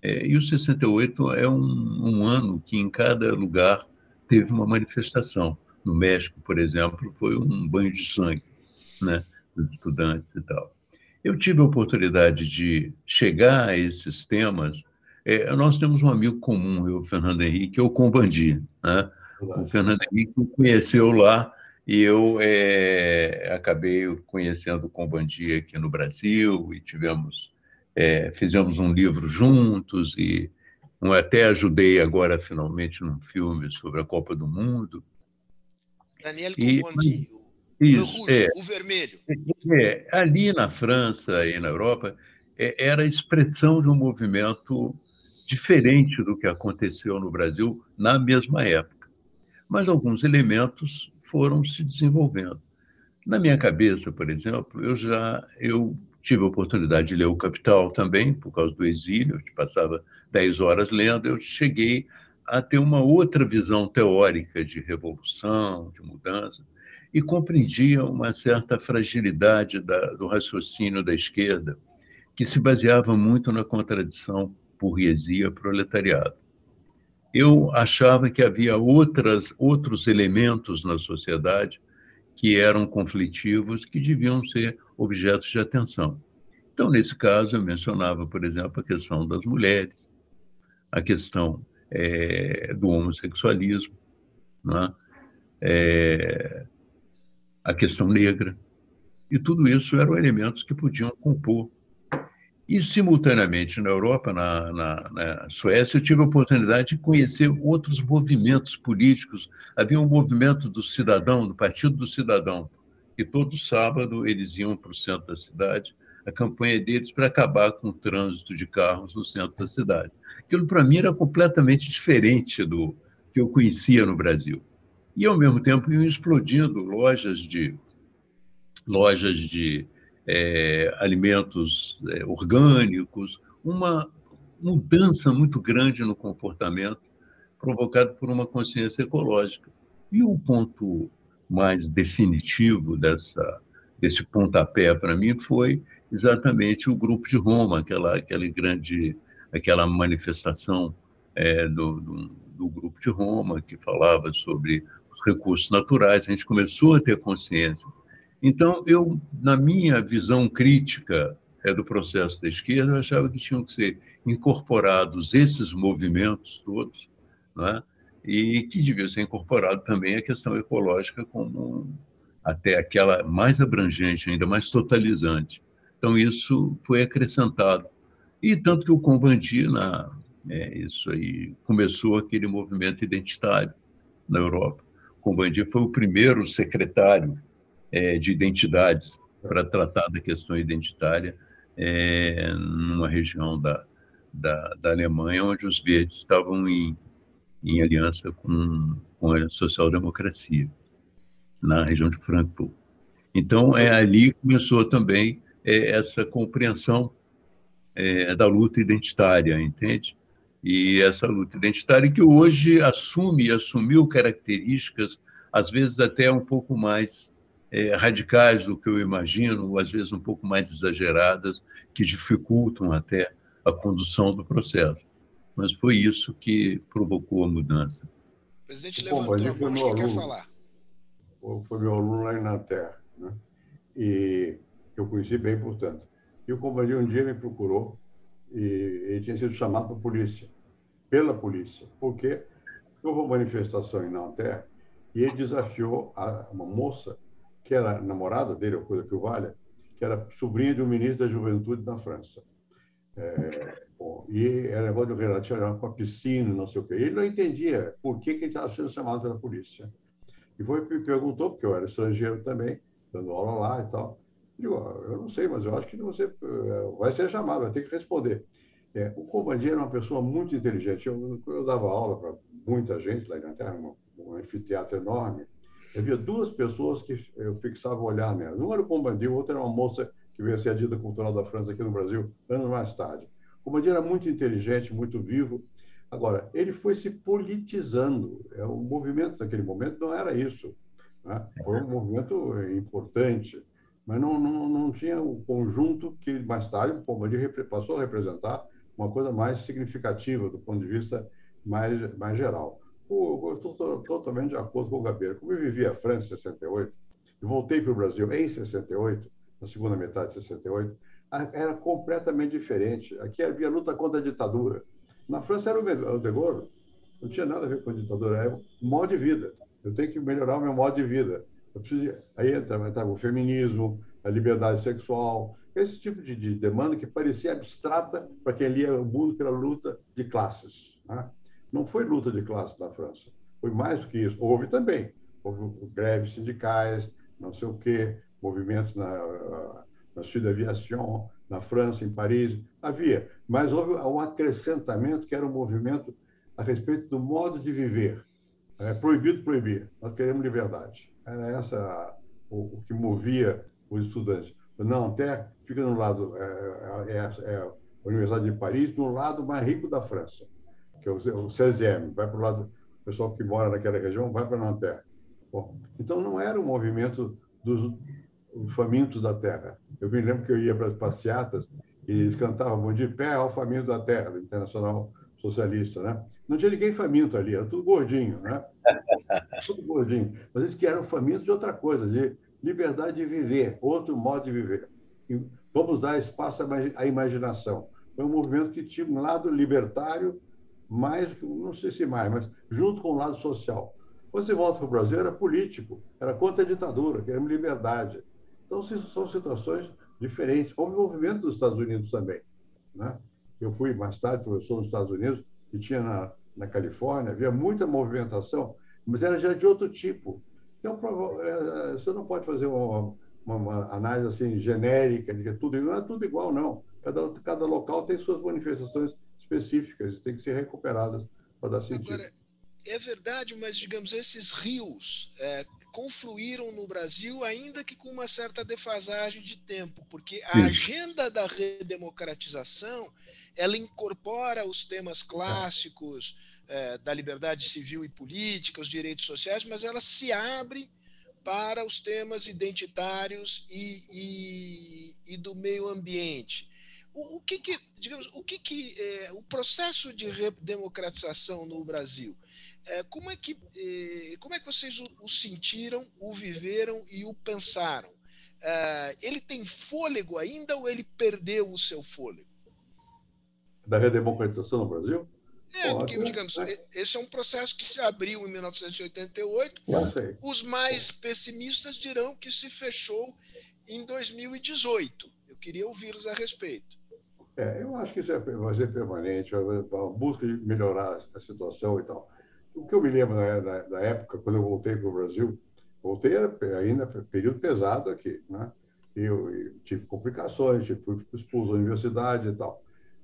É, e o 68 é um, um ano que em cada lugar teve uma manifestação. No México, por exemplo, foi um banho de sangue né, dos estudantes e tal. Eu tive a oportunidade de chegar a esses temas. É, nós temos um amigo comum, eu, Fernando Henrique, é o Combandi. Né? O Fernando Henrique o conheceu lá e eu é, acabei conhecendo o Combandi aqui no Brasil e tivemos é, fizemos um livro juntos e até ajudei agora finalmente num filme sobre a Copa do Mundo. Daniel Cobondi, isso, o, é, o vermelho. É, ali na França e na Europa é, era a expressão de um movimento diferente do que aconteceu no Brasil na mesma época. Mas alguns elementos foram se desenvolvendo. Na minha cabeça, por exemplo, eu já eu tive a oportunidade de ler o Capital também, por causa do exílio, eu passava 10 horas lendo, eu cheguei a ter uma outra visão teórica de revolução, de mudança, e compreendia uma certa fragilidade da, do raciocínio da esquerda, que se baseava muito na contradição burguesia-proletariado. Eu achava que havia outras, outros elementos na sociedade que eram conflitivos, que deviam ser objetos de atenção. Então, nesse caso, eu mencionava, por exemplo, a questão das mulheres, a questão é, do homossexualismo, né? é, a questão negra. E tudo isso eram elementos que podiam compor. E, simultaneamente, na Europa, na, na, na, Suécia, eu tive a oportunidade de conhecer outros movimentos políticos. Havia um movimento do cidadão, do Partido do Cidadão, e todo sábado eles iam para o centro da cidade a campanha deles para acabar com o trânsito de carros no centro da cidade. Aquilo, para mim, era completamente diferente do que eu conhecia no Brasil. E, ao mesmo tempo, iam explodindo lojas de, lojas de é, alimentos é, orgânicos, uma mudança muito grande no comportamento provocado por uma consciência ecológica. E o ponto mais definitivo dessa, desse pontapé para mim foi exatamente o grupo de Roma, aquela, aquela grande, aquela manifestação é, do, do, do, grupo de Roma que falava sobre os recursos naturais. A gente começou a ter consciência. Então, eu, na minha visão crítica é, do processo da esquerda, eu achava que tinham que ser incorporados esses movimentos todos, né? E que devia ser incorporado também a questão ecológica como até aquela mais abrangente, ainda mais totalizante. Então, isso foi acrescentado. E tanto que o Combandi, na, é, isso aí, começou aquele movimento identitário na Europa. O Combandi foi o primeiro secretário é, de identidades para tratar da questão identitária é, numa região da, da, da, Alemanha, onde os verdes estavam em, em aliança com, com a social-democracia, na região de Frankfurt. Então, é ali que começou também é, essa compreensão é, da luta identitária, entende? E essa luta identitária que hoje assume, assumiu características, às vezes até um pouco mais é, radicais do que eu imagino, ou às vezes um pouco mais exageradas, que dificultam até a condução do processo. Mas foi isso que provocou a mudança. O presidente levantou Bom, a mão, acho que quer falar. Foi meu aluno lá em Inglaterra. Né? E eu conheci bem, portanto. E o comandante um dia me procurou e ele tinha sido chamado para a polícia, pela polícia, porque houve uma manifestação em Nanterre e ele desafiou a, uma moça que era namorada dele, ou coisa que o valha, que era sobrinha de um ministro da Juventude da França. É, bom, e era negócio de relativo com a piscina, não sei o quê. Ele não entendia por que, que ele estava sendo chamado pela polícia. E foi me perguntou, porque eu era estrangeiro também, dando aula lá e tal. Digo, eu não sei, mas eu acho que você eh, vai ser chamado, vai ter que responder. É, o comandante era uma pessoa muito inteligente. Eu, eu dava aula para muita gente lá em Inglaterra, um, um anfiteatro enorme. Havia duas pessoas que eu fixava o olhar nela. Um era o comandante, o outro era uma moça que veio a ser dita cultural da França aqui no Brasil, anos mais tarde. O comandante era muito inteligente, muito vivo. Agora, ele foi se politizando. É, o movimento naquele momento não era isso. Né? Foi um movimento importante mas não, não, não tinha o conjunto que mais tarde o Pomadi passou a representar uma coisa mais significativa do ponto de vista mais, mais geral. Estou totalmente de acordo com o Gabeira. Como eu vivi a França em 68 e voltei para o Brasil em 68, na segunda metade de 68, era completamente diferente. Aqui havia luta contra a ditadura. Na França era o de Gaulle. Não tinha nada a ver com a ditadura, era o modo de vida. Eu tenho que melhorar o meu modo de vida. Preciso, aí entra, entra, o feminismo, a liberdade sexual, esse tipo de, de demanda que parecia abstrata para quem lia o mundo pela luta de classes. Né? Não foi luta de classes na França, foi mais do que isso. Houve também, houve greves sindicais, não sei o quê, movimentos na, na Sud Aviation, na França, em Paris, havia, mas houve um acrescentamento que era um movimento a respeito do modo de viver. É, proibido proibir, nós queremos liberdade. Era essa o, o que movia os estudantes. Não, até fica no lado, é, é, é, a Universidade de Paris, no lado mais rico da França, que é o, o CESEM, vai para o lado, o pessoal que mora naquela região vai para Nanterre. Bom, então não era um movimento dos, famintos da terra. Eu me lembro que eu ia para as passeatas e eles cantavam Bom de pé ao faminto da terra, Internacional Socialista, né? Não tinha ninguém faminto ali, era tudo gordinho, né? (laughs) tudo gordinho. Mas eles que eram famintos de outra coisa, de liberdade de viver, outro modo de viver. E vamos dar espaço à imaginação. Foi um movimento que tinha um lado libertário, mais, não sei se mais, mas junto com o lado social. Quando você volta para o Brasil, era político, era contra a ditadura, queremos liberdade. Então, são situações diferentes. Houve movimento dos Estados Unidos também. Né? Eu fui mais tarde professor nos Estados Unidos, e tinha na, na Califórnia, havia muita movimentação, mas era já de outro tipo. Então, é, você não pode fazer uma, uma, uma, análise assim genérica de que tudo não é tudo igual, não. Cada, cada local tem suas manifestações específicas e tem que ser recuperadas para dar sentido. Agora, é verdade, mas digamos esses rios é, confluíram no Brasil, ainda que com uma certa defasagem de tempo, porque a agenda da redemocratização ela incorpora os temas clássicos é, da liberdade civil e política, os direitos sociais, mas ela se abre para os temas identitários e, e, e do meio ambiente. O, o, que, que digamos, o que, que é, o processo de redemocratização no Brasil é, como, é que, é, como é que vocês o, o, sentiram, o viveram e o pensaram? É, ele tem fôlego ainda ou ele perdeu o seu fôlego? Da redemocratização no Brasil? É, porque, digamos, é. esse é um processo que se abriu em 1988. Os mais pessimistas dirão que se fechou em 2018. Eu queria ouvi-los a respeito. É, eu acho que isso é, vai ser permanente, a busca de melhorar a situação e tal o que eu me lembro né, da, da época, quando eu voltei para o Brasil, voltei ainda período pesado aqui, né? Eu, eu tive complicações, fui expulso da universidade e tal.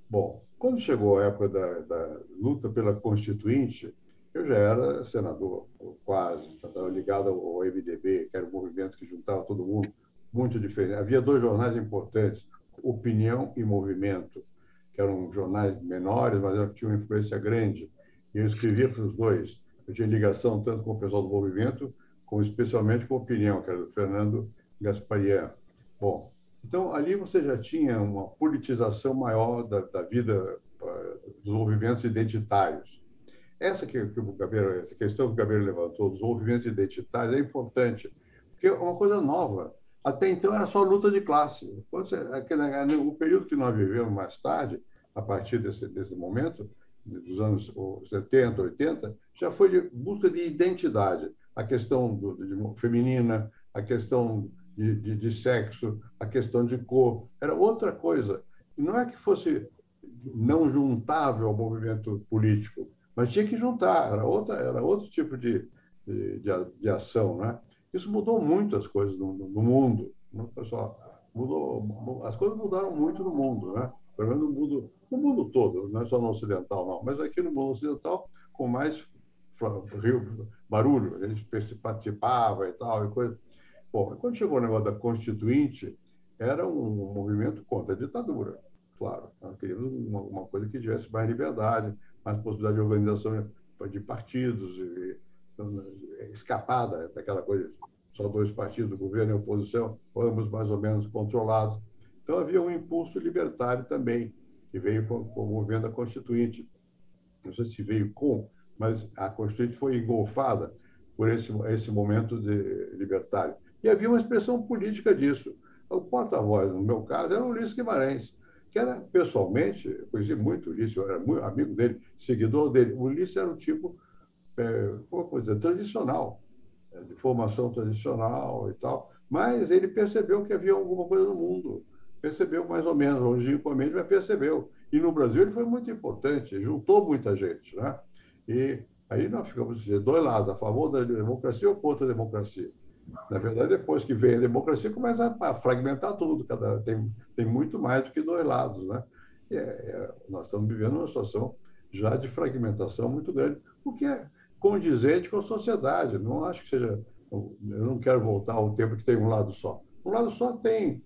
Bom, quando chegou a época da, da luta pela Constituinte, eu já era senador, quase, estava ligado ao MDB, que era um movimento que juntava todo mundo, muito diferente. Havia dois jornais importantes, Opinião e Movimento, que eram jornais menores, mas tinham influência grande e eu escrevia para os dois. Eu tinha ligação tanto com o pessoal do movimento, como especialmente com a opinião, que era do Fernando Gasparian. Bom, então ali você já tinha uma politização maior da, da vida uh, dos movimentos identitários. Essa, que, que o essa questão que o Gabriel levantou, dos movimentos identitários, é importante, porque é uma coisa nova. Até então era só luta de classe. Você, aquele, o período que nós vivemos mais tarde, a partir desse, desse momento, dos anos 70, 80, já foi de busca de identidade. A questão do, de, feminina, a questão de, de, de, sexo, a questão de cor, era outra coisa. E não é que fosse não juntável ao movimento político, mas tinha que juntar, era, outra, era outro tipo de, de, ação. Né? Isso mudou muito as coisas no, no mundo. Né, pessoal? Mudou, as coisas mudaram muito no mundo. Né? Pelo menos no mundo, no mundo todo, não é só no ocidental, não, mas aqui no mundo ocidental, com mais rio, barulho, a gente participava e tal, e coisa. Bom, quando chegou o negócio da Constituinte, era um movimento contra a ditadura, claro. Nós queríamos uma, uma coisa que tivesse mais liberdade, mais possibilidade de organização de partidos, e, escapada daquela coisa, só dois partidos, governo e oposição, ambos mais ou menos controlados. Então havia um impulso libertário também, que veio com, com o movimento da Constituinte. Não sei se veio com, mas a Constituinte foi engolfada por esse, esse momento libertário. E havia uma expressão política disso. O porta-voz, no meu caso, era o Ulisses Guimarães, que era, pessoalmente, eu conheci muito o Ulisses, eu era muito amigo dele, seguidor dele. O Ulisses era um tipo, é, como dizer, tradicional, é, de formação tradicional e tal, mas ele percebeu que havia alguma coisa no mundo percebeu mais ou menos, longínquamente, mas percebeu. E no Brasil ele foi muito importante, juntou muita gente. Né? E aí nós ficamos dois lados, a favor da democracia ou contra a democracia. Na verdade, depois que vem a democracia, começa a fragmentar tudo. Cada, tem, tem muito mais do que dois lados. Né? É, é, nós estamos vivendo uma situação já de fragmentação muito grande, o que é condizente com a sociedade. Não acho que seja. Eu não quero voltar ao tempo que tem um lado só. Um lado só tem,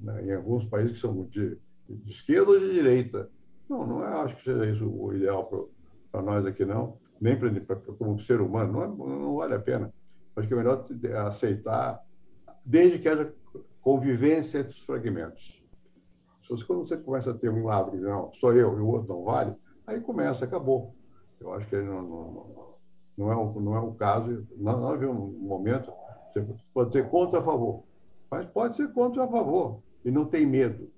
né, em alguns países que são de, de esquerda ou de direita. Não, não é, acho que seja isso o ideal para nós aqui, não. Nem para como ser humano. Não, é, não vale a pena. Acho que é melhor aceitar, desde que haja convivência entre os fragmentos. Se você, quando você começa a ter um que não, sou eu e o outro não vale, aí começa, acabou. Eu acho que não, não, não, é, o, não é o caso. Nós vimos um momento, você pode ser contra a favor, mas pode ser contra a favor, e não tem medo.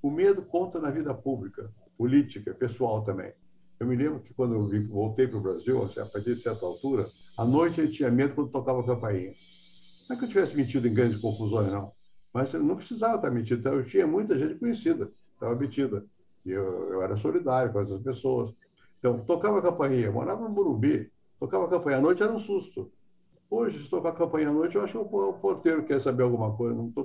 O medo conta na vida pública, política, pessoal também. Eu me lembro que quando eu voltei para o Brasil, a partir de certa altura, à noite eu tinha medo quando tocava a campainha. Não é que eu tivesse metido em grandes confusões, não. Mas eu não precisava estar metido. Então, eu tinha muita gente conhecida, estava metida. E eu, eu era solidário com essas pessoas. Então, tocava a campainha, morava no Morumbi, tocava a campainha à noite, era um susto. Hoje, se tocar a campainha à noite, eu acho que o porteiro quer saber alguma coisa. Não, tô,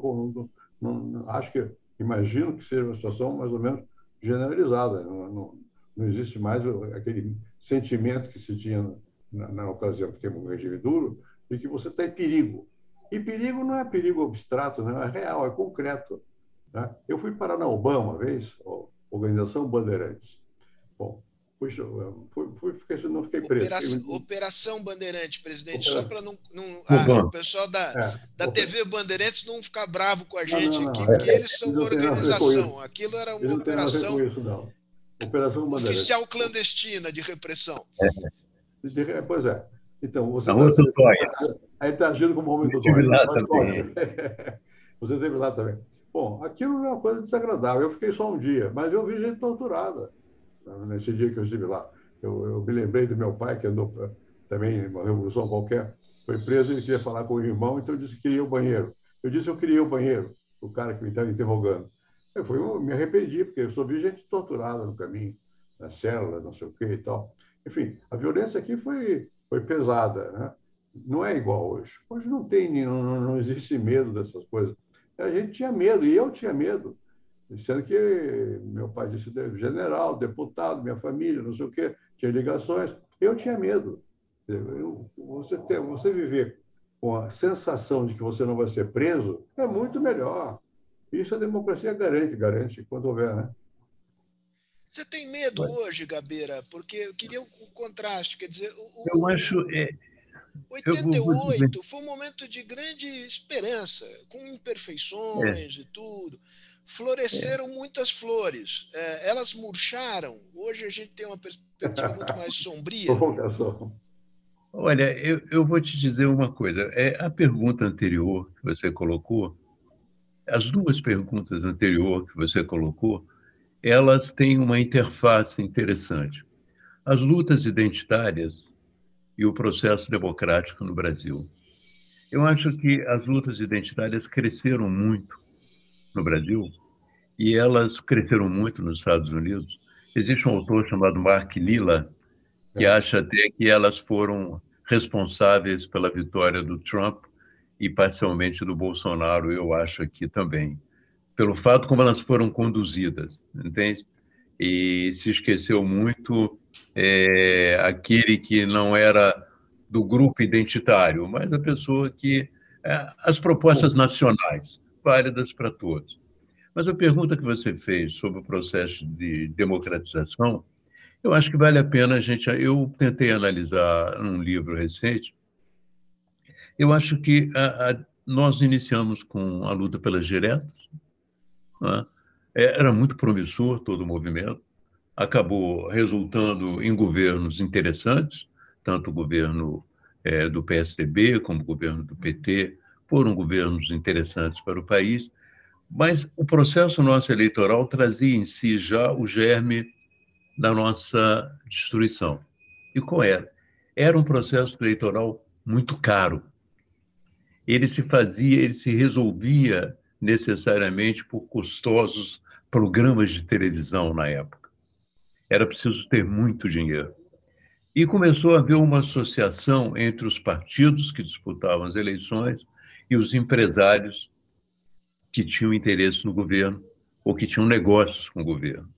não, acho que, imagino que seja uma situação mais ou menos generalizada. Não, não, não existe mais aquele sentimento que se tinha na, na ocasião que temos um regime duro, de que você está em perigo. E perigo não é perigo abstrato, não é real, é concreto. Né? Eu fui parar na Obama uma vez, Organização Bandeirantes. Bom, fui, fui, fui, fiquei, não fiquei preso. Operação, Operação Bandeirantes, presidente, Operação. só para não, não ah, o pessoal da, é, da TV Bandeirantes não ficar bravo com a gente não, não, aqui, porque é, eles são uma organização. Aquilo era uma operação. Isso, não. Operação Bandeirantes. Oficial clandestina de repressão. É. Pois é. Então, você. Está, aí está agindo como homem do também. (laughs) Você esteve lá também. Bom, aquilo é uma coisa desagradável. Eu fiquei só um dia, mas eu vi gente torturada nesse dia que eu estive lá. Eu, eu me lembrei do meu pai, que andou também uma revolução qualquer, foi preso e queria falar com o irmão, então eu disse que queria o banheiro. Eu disse eu queria o banheiro, o cara que me estava interrogando. Eu, fui, eu me arrependi, porque eu vi gente torturada no caminho, na célula, não sei o quê e tal. Enfim, a violência aqui foi, foi pesada, né? Não é igual hoje. Hoje não tem, não, não existe medo dessas coisas. A gente tinha medo, e eu tinha medo. Sendo que meu pai disse general, deputado, minha família, não sei o quê, tinha ligações. Eu tinha medo. Eu, você, ter, você viver com a sensação de que você não vai ser preso é muito melhor. Isso a democracia garante, garante quando houver, né? Você tem medo hoje, Gabeira? Porque eu queria o, contraste, quer dizer... O, eu acho... É... 88 foi um momento de grande esperança, com imperfeições é. e tudo. Floresceram é. muitas flores. É, elas murcharam. Hoje a gente tem uma perspectiva muito mais (laughs) sombria. Olha, eu, eu vou te dizer uma coisa. É, a pergunta anterior que você colocou, as duas perguntas anteriores que você colocou, elas têm uma interface interessante. As lutas identitárias e o processo democrático no Brasil. Eu acho que as lutas identitárias cresceram muito no Brasil e elas cresceram muito nos Estados Unidos. Existe um autor chamado Mark Lilla que é. acha até que elas foram responsáveis pela vitória do Trump e parcialmente do Bolsonaro, eu acho aqui também pelo fato como elas foram conduzidas, entende? E se esqueceu muito é, aquele que não era do grupo identitário, mas a pessoa que é, as propostas nacionais, válidas para todos. Mas a pergunta que você fez sobre o processo de democratização, eu acho que vale a pena a gente. Eu tentei analisar num livro recente. Eu acho que a, a, nós iniciamos com a luta pelas diretas, né? É, era muito promissor todo o movimento, acabou resultando em governos interessantes, tanto o governo é, do PSDB como o governo do PT foram governos interessantes para o país, mas o processo nosso eleitoral trazia em si já o germe da nossa destruição. E qual era? Era um processo eleitoral muito caro. Ele se fazia, ele se resolvia necessariamente por custosos programas de televisão na época. Era preciso ter muito dinheiro. E começou a haver uma associação entre os partidos que disputavam as eleições e os empresários que tinham interesse no governo ou que tinham negócios com o governo.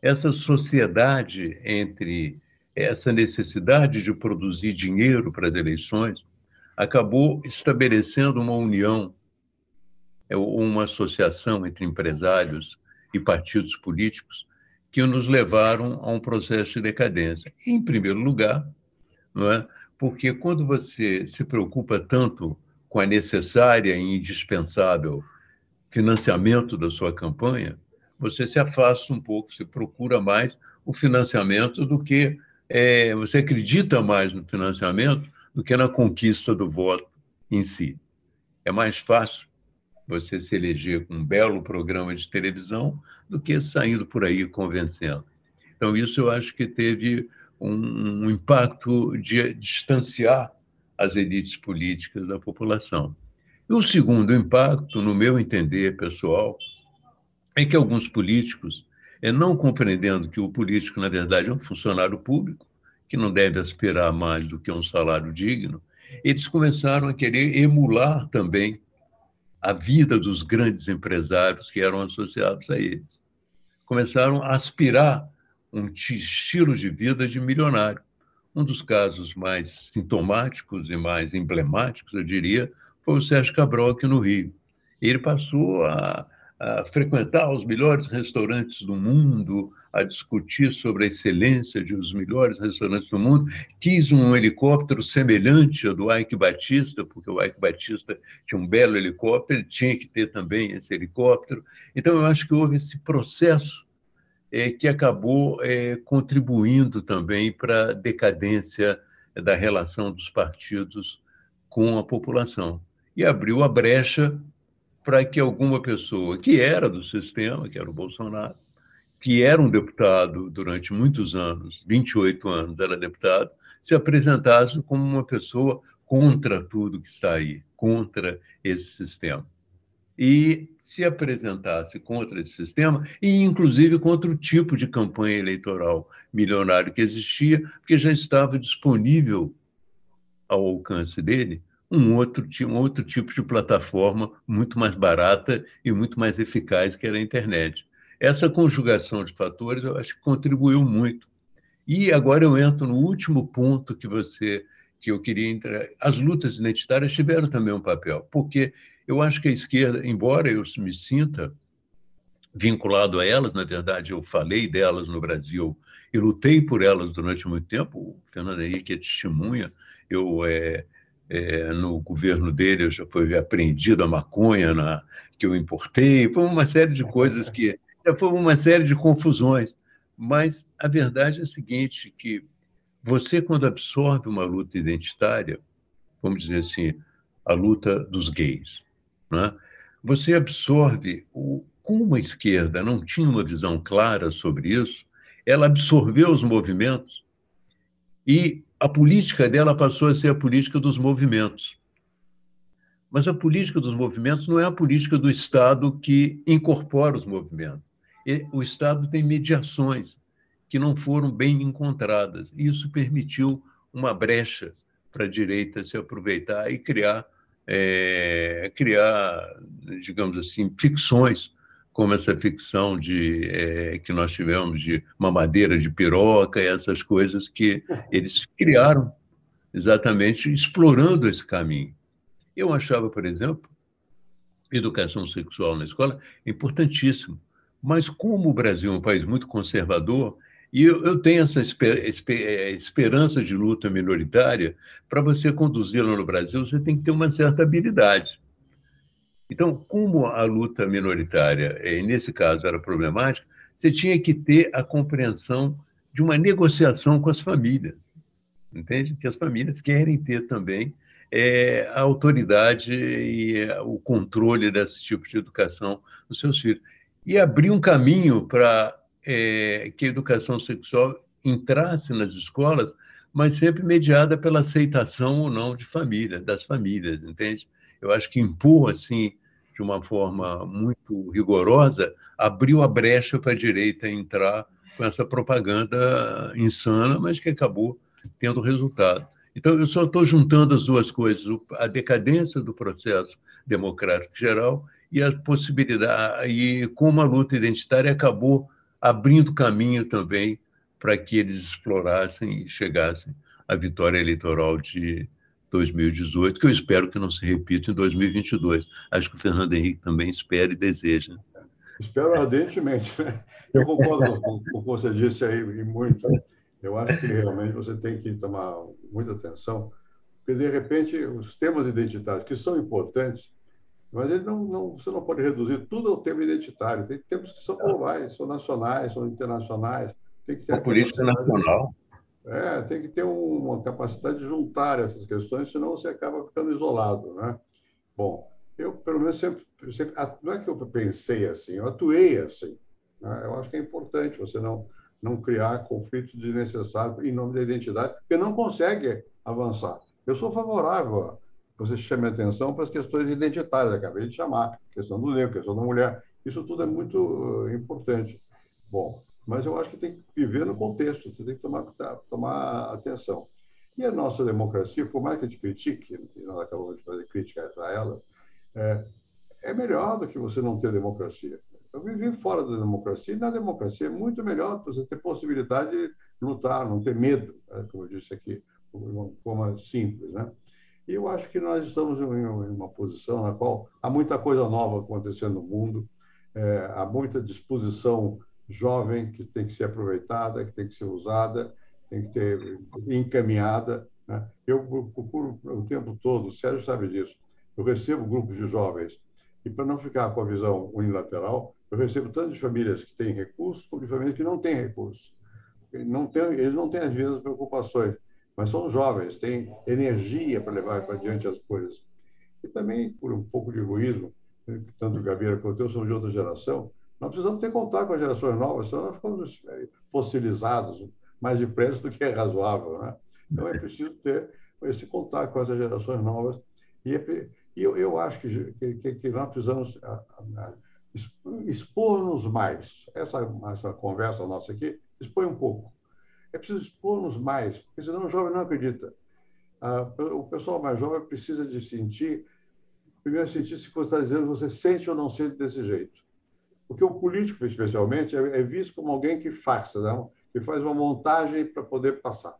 Essa sociedade entre essa necessidade de produzir dinheiro para as eleições acabou estabelecendo uma união, é, uma associação entre empresários e partidos políticos que nos levaram a um processo de decadência. Em primeiro lugar, não é? porque quando você se preocupa tanto com a necessária e indispensável financiamento da sua campanha, você se afasta um pouco, você procura mais o financiamento do que é, você acredita mais no financiamento do que na conquista do voto em si. É mais fácil você se eleger com um belo programa de televisão do que saindo por aí convencendo. Então, isso eu acho que teve um, um impacto de distanciar as elites políticas da população. E o segundo impacto, no meu entender pessoal, é que alguns políticos, é, não compreendendo que o político, na verdade, é um funcionário público, que não deve aspirar mais do que um salário digno, eles começaram a querer emular também a vida dos grandes empresários que eram associados a eles. Começaram a aspirar um estilo de vida de milionário. Um dos casos mais sintomáticos e mais emblemáticos, eu diria, foi o Sérgio Cabral aqui no Rio. Ele passou a, a frequentar os melhores restaurantes do mundo, a discutir sobre a excelência de os melhores restaurantes do mundo, quis um helicóptero semelhante ao do Ike Batista, porque o Ike Batista tinha um belo helicóptero, ele tinha que ter também esse helicóptero. Então, eu acho que houve esse processo é, que acabou é, contribuindo também para a decadência da relação dos partidos com a população. E abriu a brecha para que alguma pessoa que era do sistema, que era o Bolsonaro, que era um deputado durante muitos anos, 28 anos era deputado, se apresentasse como uma pessoa contra tudo que está aí, contra esse sistema e se apresentasse contra esse sistema e, inclusive, contra o tipo de campanha eleitoral milionário que existia, porque já estava disponível ao alcance dele um outro, um outro tipo de plataforma muito mais barata e muito mais eficaz que era a internet. Essa conjugação de fatores, eu acho que contribuiu muito. E agora eu entro no último ponto que você que eu queria entrar. As lutas identitárias tiveram também um papel, porque eu acho que a esquerda, embora eu me sinta vinculado a elas, na verdade, eu falei delas no Brasil e lutei por elas durante muito tempo. O Fernando Henrique é testemunha. Eu, é, é, no governo dele, eu já foi apreendido a maconha na, que eu importei. Foi uma série de coisas que. Já foi uma série de confusões. Mas a verdade é a seguinte: que você, quando absorve uma luta identitária, vamos dizer assim, a luta dos gays, né? Você absorve o, como a esquerda não tinha uma visão clara sobre isso, ela absorveu os movimentos e a política dela passou a ser a política dos movimentos. Mas a política dos movimentos não é a política do Estado que incorpora os movimentos. O Estado tem mediações que não foram bem encontradas. Isso permitiu uma brecha para a direita se aproveitar e criar é, criar, digamos assim, ficções, como essa ficção de, é, que nós tivemos de mamadeira de piroca essas coisas que eles criaram exatamente explorando esse caminho. Eu achava, por exemplo, educação sexual na escola importantíssimo, mas como o Brasil é um país muito conservador, e eu, eu tenho essa esper, esper, é, esperança de luta minoritária, para você conduzi-la no Brasil, você tem que ter uma certa habilidade. Então, como a luta minoritária, é, nesse caso, era problemática, você tinha que ter a compreensão de uma negociação com as famílias. Entende? Que as famílias querem ter também é, a autoridade e é, o controle desse tipo de educação dos seus filhos. E abrir um caminho para é, que a educação sexual entrasse nas escolas, mas sempre mediada pela aceitação ou não de família, das famílias, entende? Eu acho que impor assim de uma forma muito rigorosa abriu a brecha para a direita entrar com essa propaganda insana, mas que acabou tendo resultado. Então, eu só estou juntando as duas coisas, a decadência do processo democrático geral e a possibilidade, e como a luta identitária acabou abrindo caminho também para que eles explorassem e chegassem à vitória eleitoral de 2018, que eu espero que não se repita em 2022. Acho que o Fernando Henrique também espera e deseja. Espero ardentemente. Né? Eu concordo com o que você disse aí, e muito. Eu acho que realmente você tem que tomar muita atenção, porque, de repente, os temas identitários, que são importantes, mas ele não, não, você não pode reduzir tudo ao tema identitário. Tem temas que são globais, são nacionais, são internacionais. Tem que ter a política nacional. É, tem que ter uma capacidade de juntar essas questões, senão você acaba ficando isolado, né? Bom, eu, pelo menos, sempre, sempre não é que eu pensei assim, eu atuei assim. Né? Eu acho que é importante você não, não criar conflitos desnecessários em nome da identidade, porque não consegue avançar. Eu sou favorável você chame atenção para as questões identitárias, acabei de chamar, questão do negro, questão da mulher. Isso tudo é muito uh, importante. Bom, mas eu acho que tem que viver no contexto, você tem que tomar, tomar atenção. E a nossa democracia, por mais que a gente critique, e nós acabamos de fazer crítica a ela, é, é melhor do que você não ter democracia. Eu vivi fora da democracia, e na democracia é muito melhor você ter possibilidade de lutar, não ter medo, né, como eu disse aqui, uma forma simples, né? E eu acho que nós estamos em uma posição na qual há muita coisa nova acontecendo no mundo, é, há muita disposição jovem que tem que ser aproveitada, que tem que ser usada, tem que ter encaminhada. Né? Eu procuro o tempo todo, o Sérgio sabe disso, eu recebo grupos de jovens e para não ficar com a visão unilateral, eu recebo tanto de famílias que têm recursos como de famílias que não têm recursos. Não tem, eles não têm as mesmas preocupações mas são jovens, têm energia para levar para diante as coisas. E também, por um pouco de egoísmo, né, tanto o Gabriel quanto eu somos de outra geração, nós precisamos ter contato com as gerações novas, senão nós ficamos é, fossilizados mais depressa do que é razoável. Né? Então, é preciso ter esse contato com essas gerações novas. E, é e eu, eu acho que, que, que nós precisamos expor-nos mais. Essa, essa conversa nossa aqui expõe um pouco é preciso expor-nos mais, porque senão o jovem não acredita. Ah, o pessoal mais jovem precisa de sentir, primeiro sentir se você está dizendo, você sente ou não sente desse jeito. Porque o político, especialmente, é, é visto como alguém que faça, não? que faz uma montagem para poder passar.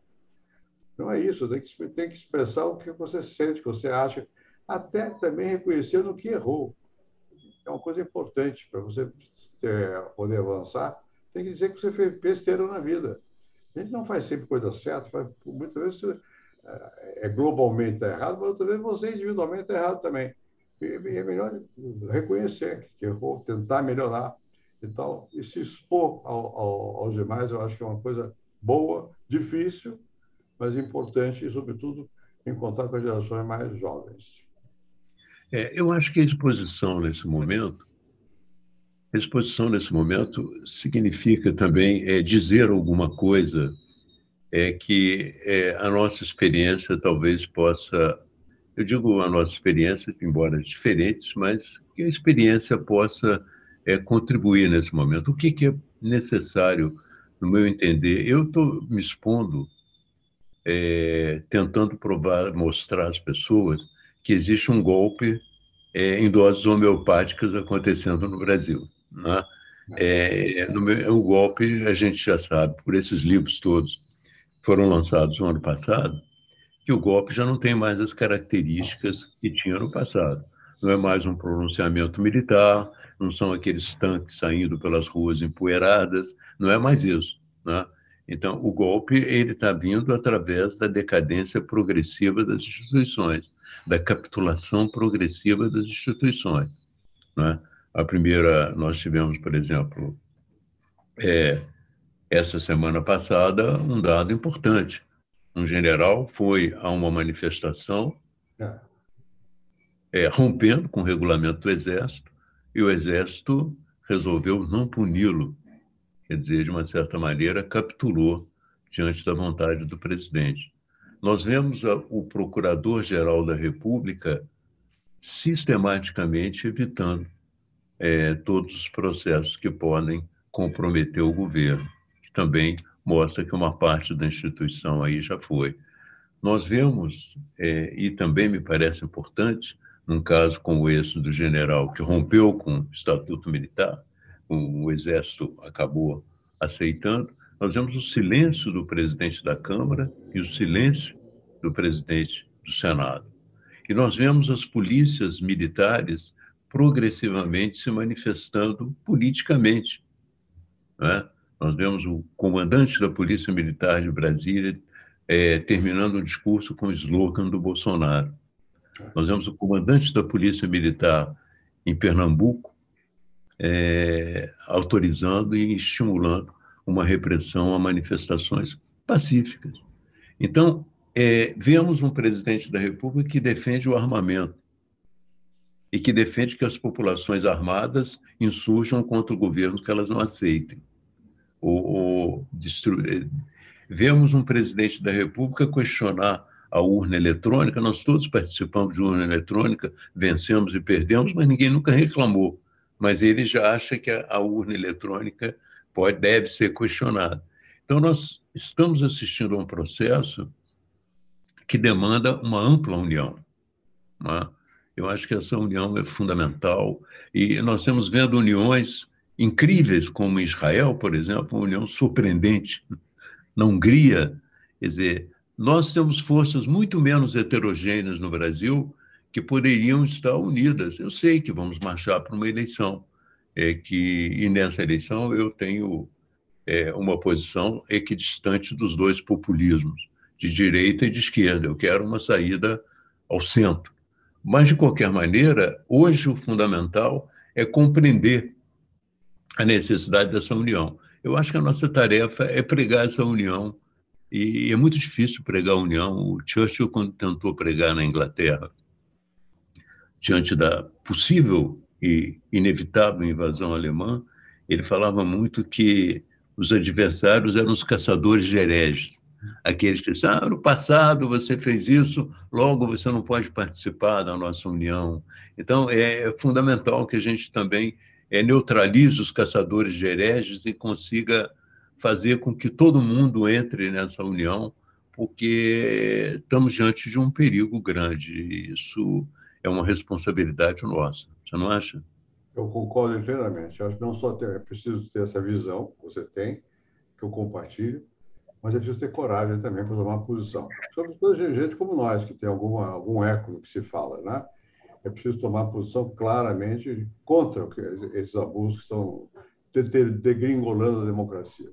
Não é isso, tem que, tem que expressar o que você sente, o que você acha, até também reconhecendo que errou. É uma coisa importante para você é, poder avançar. Tem que dizer que você fez besteira na vida. A gente não faz sempre coisa certa, faz, muitas vezes é, é globalmente errado, mas outras vezes você individualmente está errado também. E é melhor reconhecer que errou, tentar melhorar e tal, e se expor ao, ao, aos demais, eu acho que é uma coisa boa, difícil, mas importante e, sobretudo, encontrar com as gerações mais jovens. É, eu acho que a exposição nesse momento exposição, nesse momento, significa também é, dizer alguma coisa é, que é, a nossa experiência talvez possa. Eu digo a nossa experiência, embora diferentes, mas que a experiência possa é, contribuir nesse momento. O que, que é necessário, no meu entender? Eu estou me expondo, é, tentando provar, mostrar às pessoas que existe um golpe é, em doses homeopáticas acontecendo no Brasil. Né? É, no meu, o golpe, a gente já sabe, por esses livros todos que foram lançados no ano passado, que o golpe já não tem mais as características que tinha no passado. Não é mais um pronunciamento militar, não são aqueles tanques saindo pelas ruas empoeiradas, não é mais isso. Né? Então, o golpe ele está vindo através da decadência progressiva das instituições, da capitulação progressiva das instituições. Né? A primeira, nós tivemos, por exemplo, é, essa semana passada, um dado importante. Um general foi a uma manifestação é. É, rompendo com o regulamento do Exército, e o Exército resolveu não puni-lo. Quer dizer, de uma certa maneira, capturou diante da vontade do presidente. Nós vemos a, o Procurador-Geral da República sistematicamente evitando é, todos os processos que podem comprometer o governo, que também mostra que uma parte da instituição aí já foi. nós vemos, é, e também me parece importante, num caso como esse do general que rompeu com o Estatuto Militar, o Exército acabou aceitando, nós vemos o silêncio do presidente da Câmara e o silêncio do presidente do Senado. E nós vemos as polícias militares progressivamente se manifestando politicamente. Né? Nós vemos o comandante da Polícia Militar de Brasília é, terminando um discurso com o slogan do Bolsonaro. Nós vemos o comandante da Polícia Militar em Pernambuco é, autorizando e estimulando uma repressão a manifestações pacíficas. Então, é, vemos um presidente da República que defende o armamento e que defende que as populações armadas insurjam contra o governo que elas não aceitem. Ou, ou. É, vemos um presidente da República questionar a urna eletrônica, nós todos participamos de urna eletrônica, vencemos e perdemos, mas ninguém nunca reclamou. Mas ele já acha que a, a urna eletrônica pode, deve ser questionada. Então, nós estamos assistindo a um processo que demanda uma ampla união. Né? Eu acho que essa união é fundamental e nós estamos vendo uniões incríveis, como Israel, por exemplo, uma união surpreendente. Na Hungria, quer dizer, nós temos forças muito menos heterogêneas no Brasil que poderiam estar unidas. Eu sei que vamos marchar para uma eleição, é que e nessa eleição eu tenho é, uma posição equidistante dos dois populismos, de direita e de esquerda. Eu quero uma saída ao centro. Mas, de qualquer maneira, hoje o fundamental é compreender a necessidade dessa união. Eu acho que a nossa tarefa é pregar essa união, e é muito difícil pregar a união. O Churchill, quando tentou pregar na Inglaterra, diante da possível e inevitável invasão alemã, ele falava muito que os adversários eram os caçadores de hereges. Aqueles que disseram, ah, no passado você fez isso, logo você não pode participar da nossa união. Então, é fundamental que a gente também é, neutralize os caçadores de hereges e consiga fazer com que todo mundo entre nessa união, porque estamos diante de um perigo grande. E isso é uma responsabilidade nossa. Você não acha? Eu concordo inteiramente. Acho que não só ter, é preciso ter essa visão que você tem, que eu compartilho, mas é preciso ter coragem também para tomar posição. Sobretudo gente como nós, que tem alguma, algum eco no que se fala, né? É preciso tomar posição claramente contra esses abusos que estão degringolando a democracia.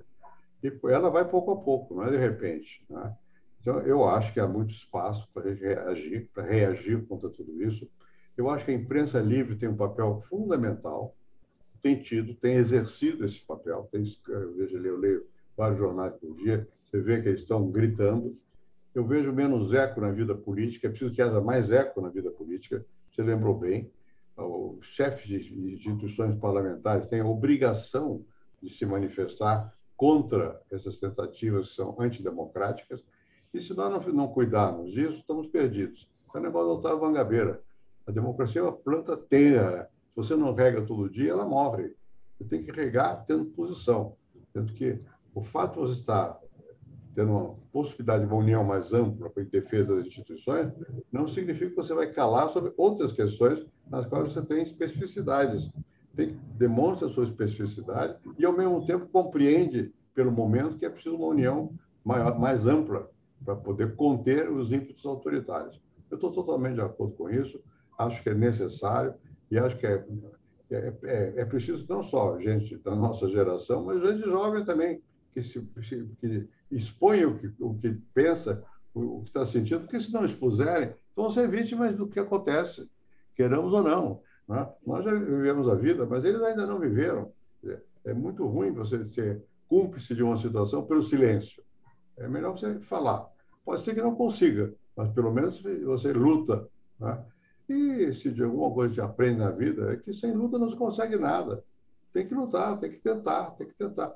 E ela vai pouco a pouco, não é de repente. Né? Então, eu acho que há muito espaço para reagir, para reagir contra tudo isso. Eu acho que a imprensa livre tem um papel fundamental, tem tido, tem exercido esse papel. Tem, eu vejo eu leio vários jornais por dia, você vê que eles estão gritando. Eu vejo menos eco na vida política, é preciso que haja mais eco na vida política. Você lembrou bem, os chefes de instituições parlamentares têm a obrigação de se manifestar contra essas tentativas que são antidemocráticas. E se nós não, cuidarmos disso, estamos perdidos. É o negócio do Otávio Mangabeira. A democracia é uma planta terra. Se você não rega todo dia, ela morre. Você tem que regar tendo posição. Tanto que o fato de você estar tendo uma possibilidade de uma união mais ampla para defesa das instituições, não significa que você vai calar sobre outras questões nas quais você tem especificidades. Tem que demonstra a sua especificidade e, ao mesmo tempo, compreende, pelo momento, que é preciso uma união maior, mais ampla para poder conter os ímpetos autoritários. Eu estou totalmente de acordo com isso acho que é necessário e acho que é, é, é, é preciso não só gente da nossa geração, mas gente jovem também, que, se, que expõe o que, o que pensa, o, que está sentindo, porque se não expuserem, vão ser vítimas do que acontece, queiramos ou não. Né? Nós já vivemos a vida, mas eles ainda não viveram. É muito ruim você ser cúmplice de uma situação pelo silêncio. É melhor você falar. Pode ser que não consiga, mas pelo menos você luta. Né? E se de alguma coisa gente aprende na vida, é que sem luta não se consegue nada. Tem que lutar, tem que tentar, tem que tentar.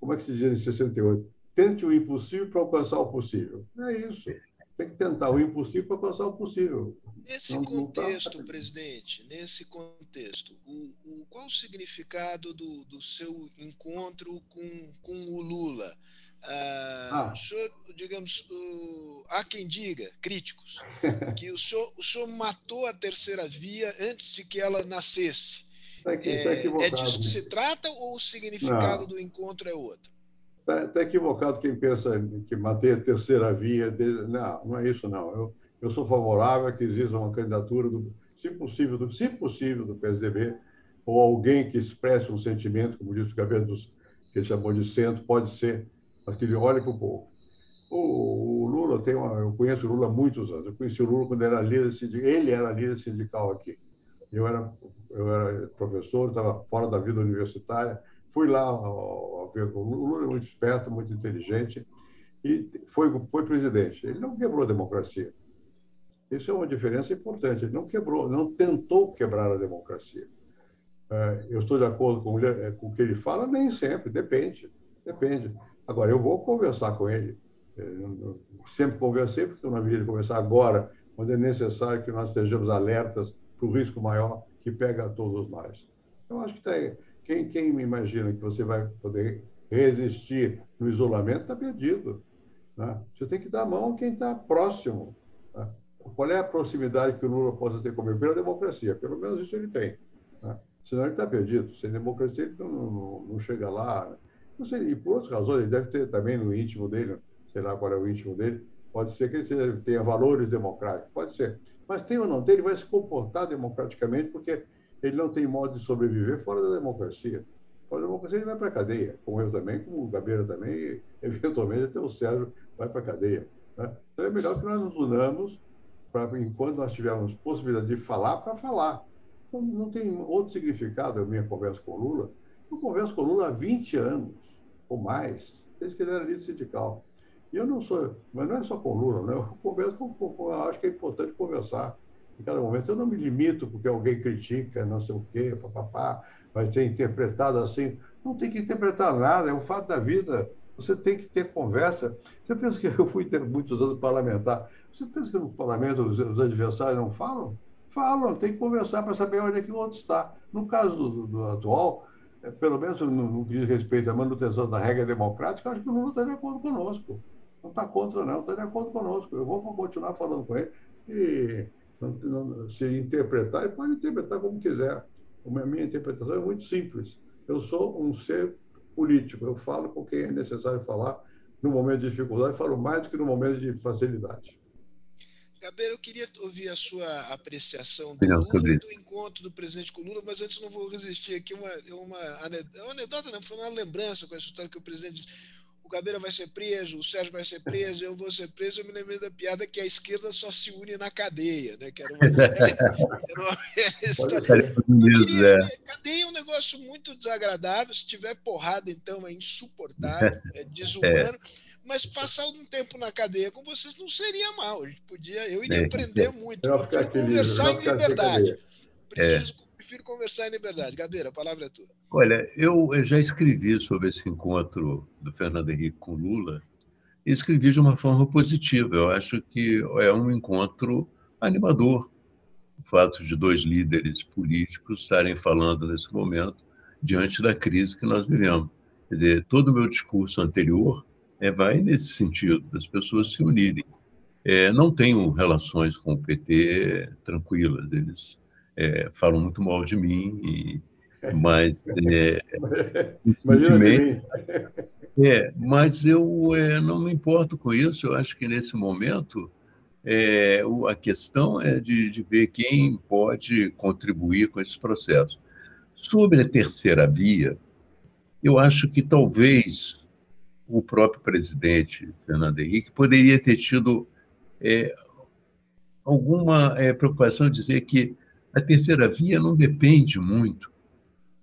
Como é que se diz em 68? Tente o impossível para alcançar o possível. É isso. Tem que tentar o impossível para alcançar o possível. Nesse não, contexto, não tá... presidente, nesse contexto, o, o, qual o significado do, do seu encontro com, com o Lula? Ah, ah. O senhor, digamos, o, há quem diga, críticos, (laughs) que o senhor, o senhor matou a terceira via antes de que ela nascesse. Tá é, tá é disso que se trata ou o significado Não. do encontro é outro? Está tá equivocado quem pensa que matei a terceira via. Não, não é isso, não. Eu, eu sou favorável a que exista uma candidatura, do, se, possível, do, se possível, do PSDB, ou alguém que expresse um sentimento, como disse o Gabriel, que ele chamou de centro, pode ser, mas que ele olhe para o povo. O, Lula tem uma. Eu conheço o Lula há muitos anos. Eu conheci o Lula quando era líder sindical. Ele era líder sindical aqui. Eu era, eu era professor, estava fora da vida universitária. Fui lá ver. O Lula é muito esperto, muito inteligente e foi, foi presidente. Ele não quebrou a democracia. Isso é uma diferença importante. Ele não quebrou, não tentou quebrar a democracia. É, eu estou de acordo com, ele, com o que ele fala? Nem sempre, depende. Depende. Agora, eu vou conversar com ele. É, sempre conversei, porque estou na vida de conversar agora, quando é necessário que nós estejamos alertas para o risco maior que pega a todos nós. Eu acho que tá, quem, quem imagina que você vai poder resistir no isolamento está perdido. Né? Você tem que dar a mão a quem está próximo. Né? Qual é a proximidade que o Lula possa ter comigo? Pela democracia, pelo menos isso ele tem. Né? Senão ele está perdido. Sem democracia ele não, não, não chega lá. Né? Não sei, e por outras razões, ele deve ter também no íntimo dele, sei lá qual é o íntimo dele, pode ser que ele tenha valores democráticos, pode ser. Mas tem ou não tem, ele vai se comportar democraticamente porque ele não tem modo de sobreviver fora da democracia. Fora da democracia ele vai para a cadeia, como eu também, como o Gabeira também, eventualmente até o Sérgio vai para a cadeia. Né? Então é melhor que nós nos unamos, para enquanto nós tivermos possibilidade de falar, para falar. Não, não, tem outro significado a minha conversa com o Lula. Eu converso com o Lula há 20 anos, ou mais, desde que ele era líder sindical. E eu não sou, mas não é só com o Lula, né? eu converso com, com acho que é importante conversar em cada momento. Eu não me limito porque alguém critica, não sei o quê, papapá, vai ser interpretado assim. Não tem que interpretar nada, é um fato da vida. Você tem que ter conversa. Você pensa que (laughs) eu fui ter muitos anos parlamentar. Você pensa que no parlamento os, os adversários não falam? Falam, tem que conversar para saber onde é que o outro está. No caso do, do atual, é, pelo menos no, no que diz respeito à manutenção da regra democrática, acho que o Lula está de acordo conosco. Não está contra, não, está de acordo conosco. Eu vou continuar falando com ele e se interpretar, ele pode interpretar como quiser. A minha interpretação é muito simples. Eu sou um ser político, eu falo com quem é necessário falar no momento de dificuldade, falo mais do que no momento de facilidade. Gabriel, eu queria ouvir a sua apreciação do, Lula, do encontro do presidente com o Lula, mas antes não vou resistir aqui uma, uma, uma anedota, não, foi uma lembrança com essa história que o presidente disse o Gabeira vai ser preso, o Sérgio vai ser preso, eu vou ser preso. Eu me lembrei da piada que a esquerda só se une na cadeia, né? Que era uma, (laughs) era uma cadeia é um negócio muito desagradável. Se tiver porrada, então é insuportável, (laughs) é desumano. É. Mas passar algum tempo na cadeia com vocês não seria mal. A gente podia, eu iria é, aprender é. muito. Eu conversar em liberdade. Preciso prefiro conversar em liberdade. Gabeira, a palavra é tua. Olha, eu já escrevi sobre esse encontro do Fernando Henrique com Lula e escrevi de uma forma positiva. Eu acho que é um encontro animador. O fato de dois líderes políticos estarem falando nesse momento diante da crise que nós vivemos. Quer dizer, todo o meu discurso anterior é, vai nesse sentido, das pessoas se unirem. É, não tenho relações com o PT tranquilas, eles é, falam muito mal de mim, e, mas é, (laughs) é, mas eu é, não me importo com isso. Eu acho que nesse momento é, a questão é de, de, ver quem pode contribuir com esse processo. Sobre a terceira via, eu acho que talvez o próprio presidente Fernando Henrique poderia ter tido é, alguma é, preocupação de dizer que a terceira via não depende muito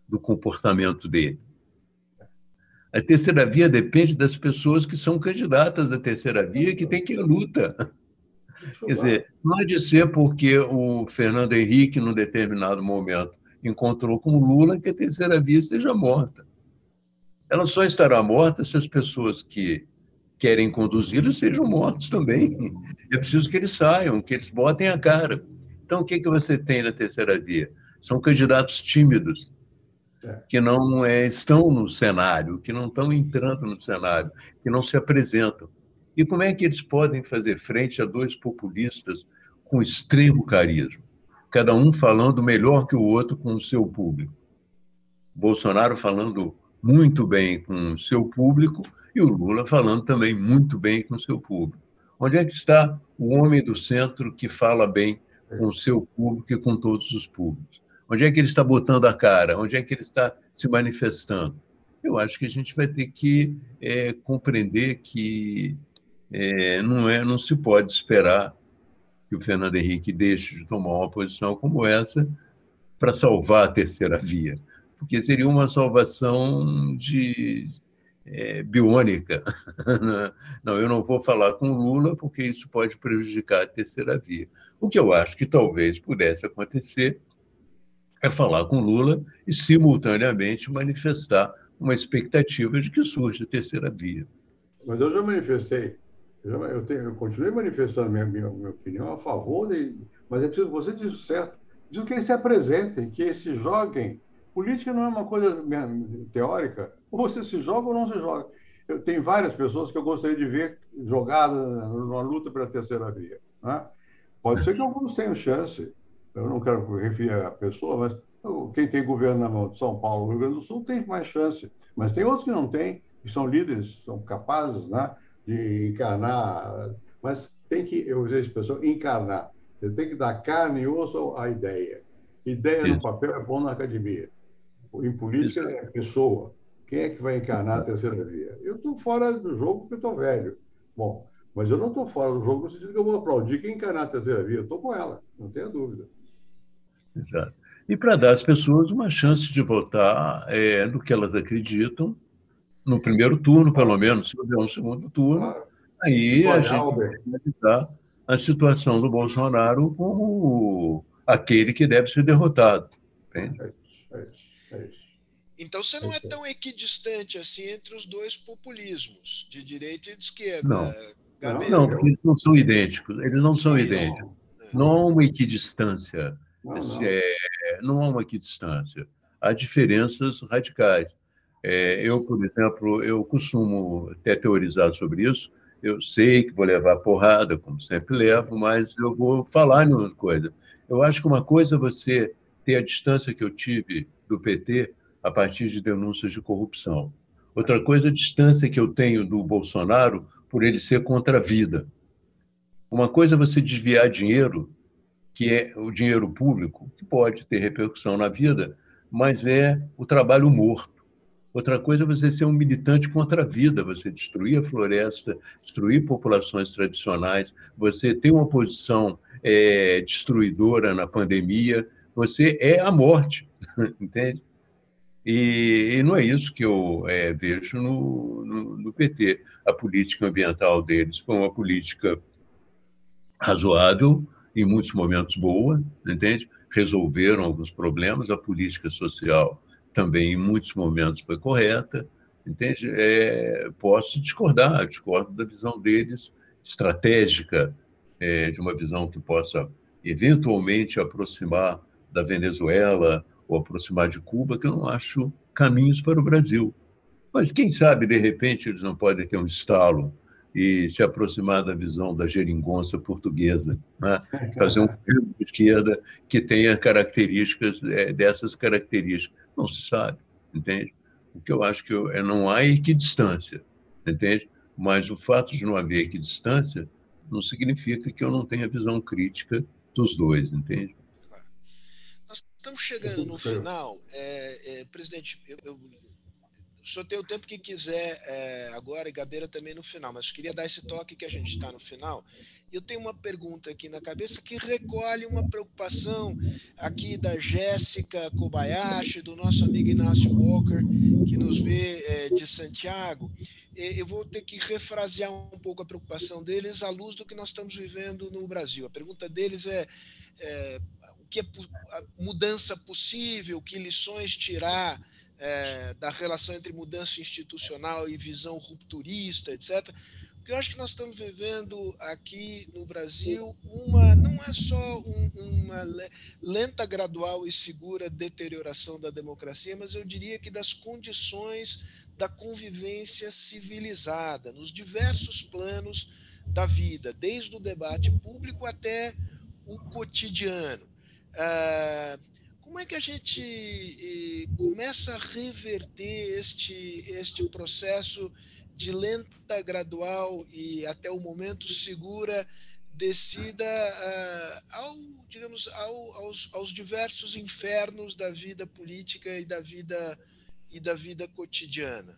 do comportamento dele. A terceira via depende das pessoas que são candidatas à terceira via que tem que ir à luta. Quer dizer, não há de ser porque o Fernando Henrique, num determinado momento, encontrou com o Lula que a terceira via esteja morta. Ela só estará morta se as pessoas que querem conduzi-la sejam mortos também. É preciso que eles saiam, que eles botem a cara. Então, o que, que você tem na terceira via? São candidatos tímidos, é. que não é, estão no cenário, que não estão entrando no cenário, que não se apresentam. E como é que eles podem fazer frente a dois populistas com extremo carisma, cada um falando melhor que o outro com o seu público? Bolsonaro falando muito bem com o seu público e o Lula falando também muito bem com o seu público. Onde é que está o homem do centro que fala bem com o seu público e com todos os públicos? Onde é que ele está botando a cara? Onde é que ele está se manifestando? Eu acho que a gente vai ter que é, compreender que é, não, é, não se pode esperar que o Fernando Henrique deixe de tomar uma posição como essa para salvar a terceira via, porque seria uma salvação de é, biônica. (laughs) Não, eu não vou falar com o Lula porque isso pode prejudicar a terceira via. O que eu acho que talvez pudesse acontecer é falar com Lula e simultaneamente manifestar uma expectativa de que surja a terceira via. Mas eu já manifestei eu, tenho, eu continuei manifestando minha, minha, minha opinião a favor, mas é preciso, você disse certo, preciso que eles se apresentem, que eles se joguem. Política não é uma coisa teórica, ou você se joga ou não se joga. Eu tenho várias pessoas que eu gostaria de ver jogadas numa luta pela terceira via. Né? Pode ser que alguns tenham chance, eu não quero referir a pessoa, mas quem tem governo na mão de São Paulo, Rio Grande do Sul, tem mais chance. Mas tem outros que não têm, que são líderes, são capazes, né? de encarnar, mas tem que, eu usei a expressão, encarnar. Você tem que dar carne e osso à ideia. Ideia Isso. no papel é bom na academia. Em política Isso. é pessoa. Quem é que vai encarnar a terceira via? Eu estou fora do jogo porque estou velho. Bom, mas eu não estou fora do jogo no sentido que eu vou aplaudir quem encarnar a terceira via. Eu estou com ela, não tenha dúvida. Exato. E para dar às pessoas uma chance de votar é, no que elas acreditam no primeiro turno, pelo menos, se houver um segundo turno, aí a gente vai analisar a situação do Bolsonaro como aquele que deve ser derrotado. Entende? É isso, é isso. Então você não é tão equidistante assim entre os dois populismos, de direita e de esquerda. Não, não, não porque eles não são idênticos. Eles não são idênticos. Não, não há uma equidistância. Não, não. É, não há uma equidistância. Há diferenças radicais. É, eu, por exemplo, eu costumo até teorizar sobre isso. Eu sei que vou levar porrada, como sempre levo, mas eu vou falar uma coisa. Eu acho que uma coisa é você ter a distância que eu tive do PT a partir de denúncias de corrupção. Outra coisa a distância que eu tenho do Bolsonaro por ele ser contra a vida. Uma coisa é você desviar dinheiro, que é o dinheiro público, que pode ter repercussão na vida, mas é o trabalho morto. Outra coisa é você ser um militante contra a vida, você destruir a floresta, destruir populações tradicionais, você ter uma posição é, destruidora na pandemia, você é a morte, (laughs) entende? E, e, não é isso que eu é, vejo no, no, no, PT. A política ambiental deles foi uma política razoável, em muitos momentos boa, entende? Resolveram alguns problemas. A política social também em muitos momentos foi correta, entende? É, posso discordar, discordo da visão deles estratégica, é, de uma visão que possa eventualmente aproximar da Venezuela ou aproximar de Cuba, que eu não acho caminhos para o Brasil. Mas quem sabe, de repente, eles não podem ter um estalo e se aproximar da visão da geringonça portuguesa, né? fazer um filme de esquerda que tenha características é, dessas características. Não se sabe, entende? O que eu acho que eu, é não há equidistância, entende? Mas o fato de não haver equidistância não significa que eu não tenha visão crítica dos dois, entende? Estamos chegando no final. É, é, presidente, eu, eu o senhor tem o tempo que quiser é, agora, e Gabeira também no final, mas queria dar esse toque que a gente está no final. Eu tenho uma pergunta aqui na cabeça que recolhe uma preocupação aqui da Jéssica Kobayashi, do nosso amigo Inácio Walker, que nos vê é, de Santiago. Eu vou ter que refrasear um pouco a preocupação deles à luz do que nós estamos vivendo no Brasil. A pergunta deles é, é que é mudança possível, que lições tirar é, da relação entre mudança institucional e visão rupturista, etc. Porque eu acho que nós estamos vivendo aqui no Brasil uma, não é só um, uma lenta, gradual e segura deterioração da democracia, mas eu diria que das condições da convivência civilizada, nos diversos planos da vida, desde o debate público até o cotidiano. Ah, como é que a gente eh, começa a reverter este, este processo de lenta, gradual e até o momento segura descida uh, ao, digamos, ao, aos, aos, diversos infernos da vida política e da vida e da vida cotidiana?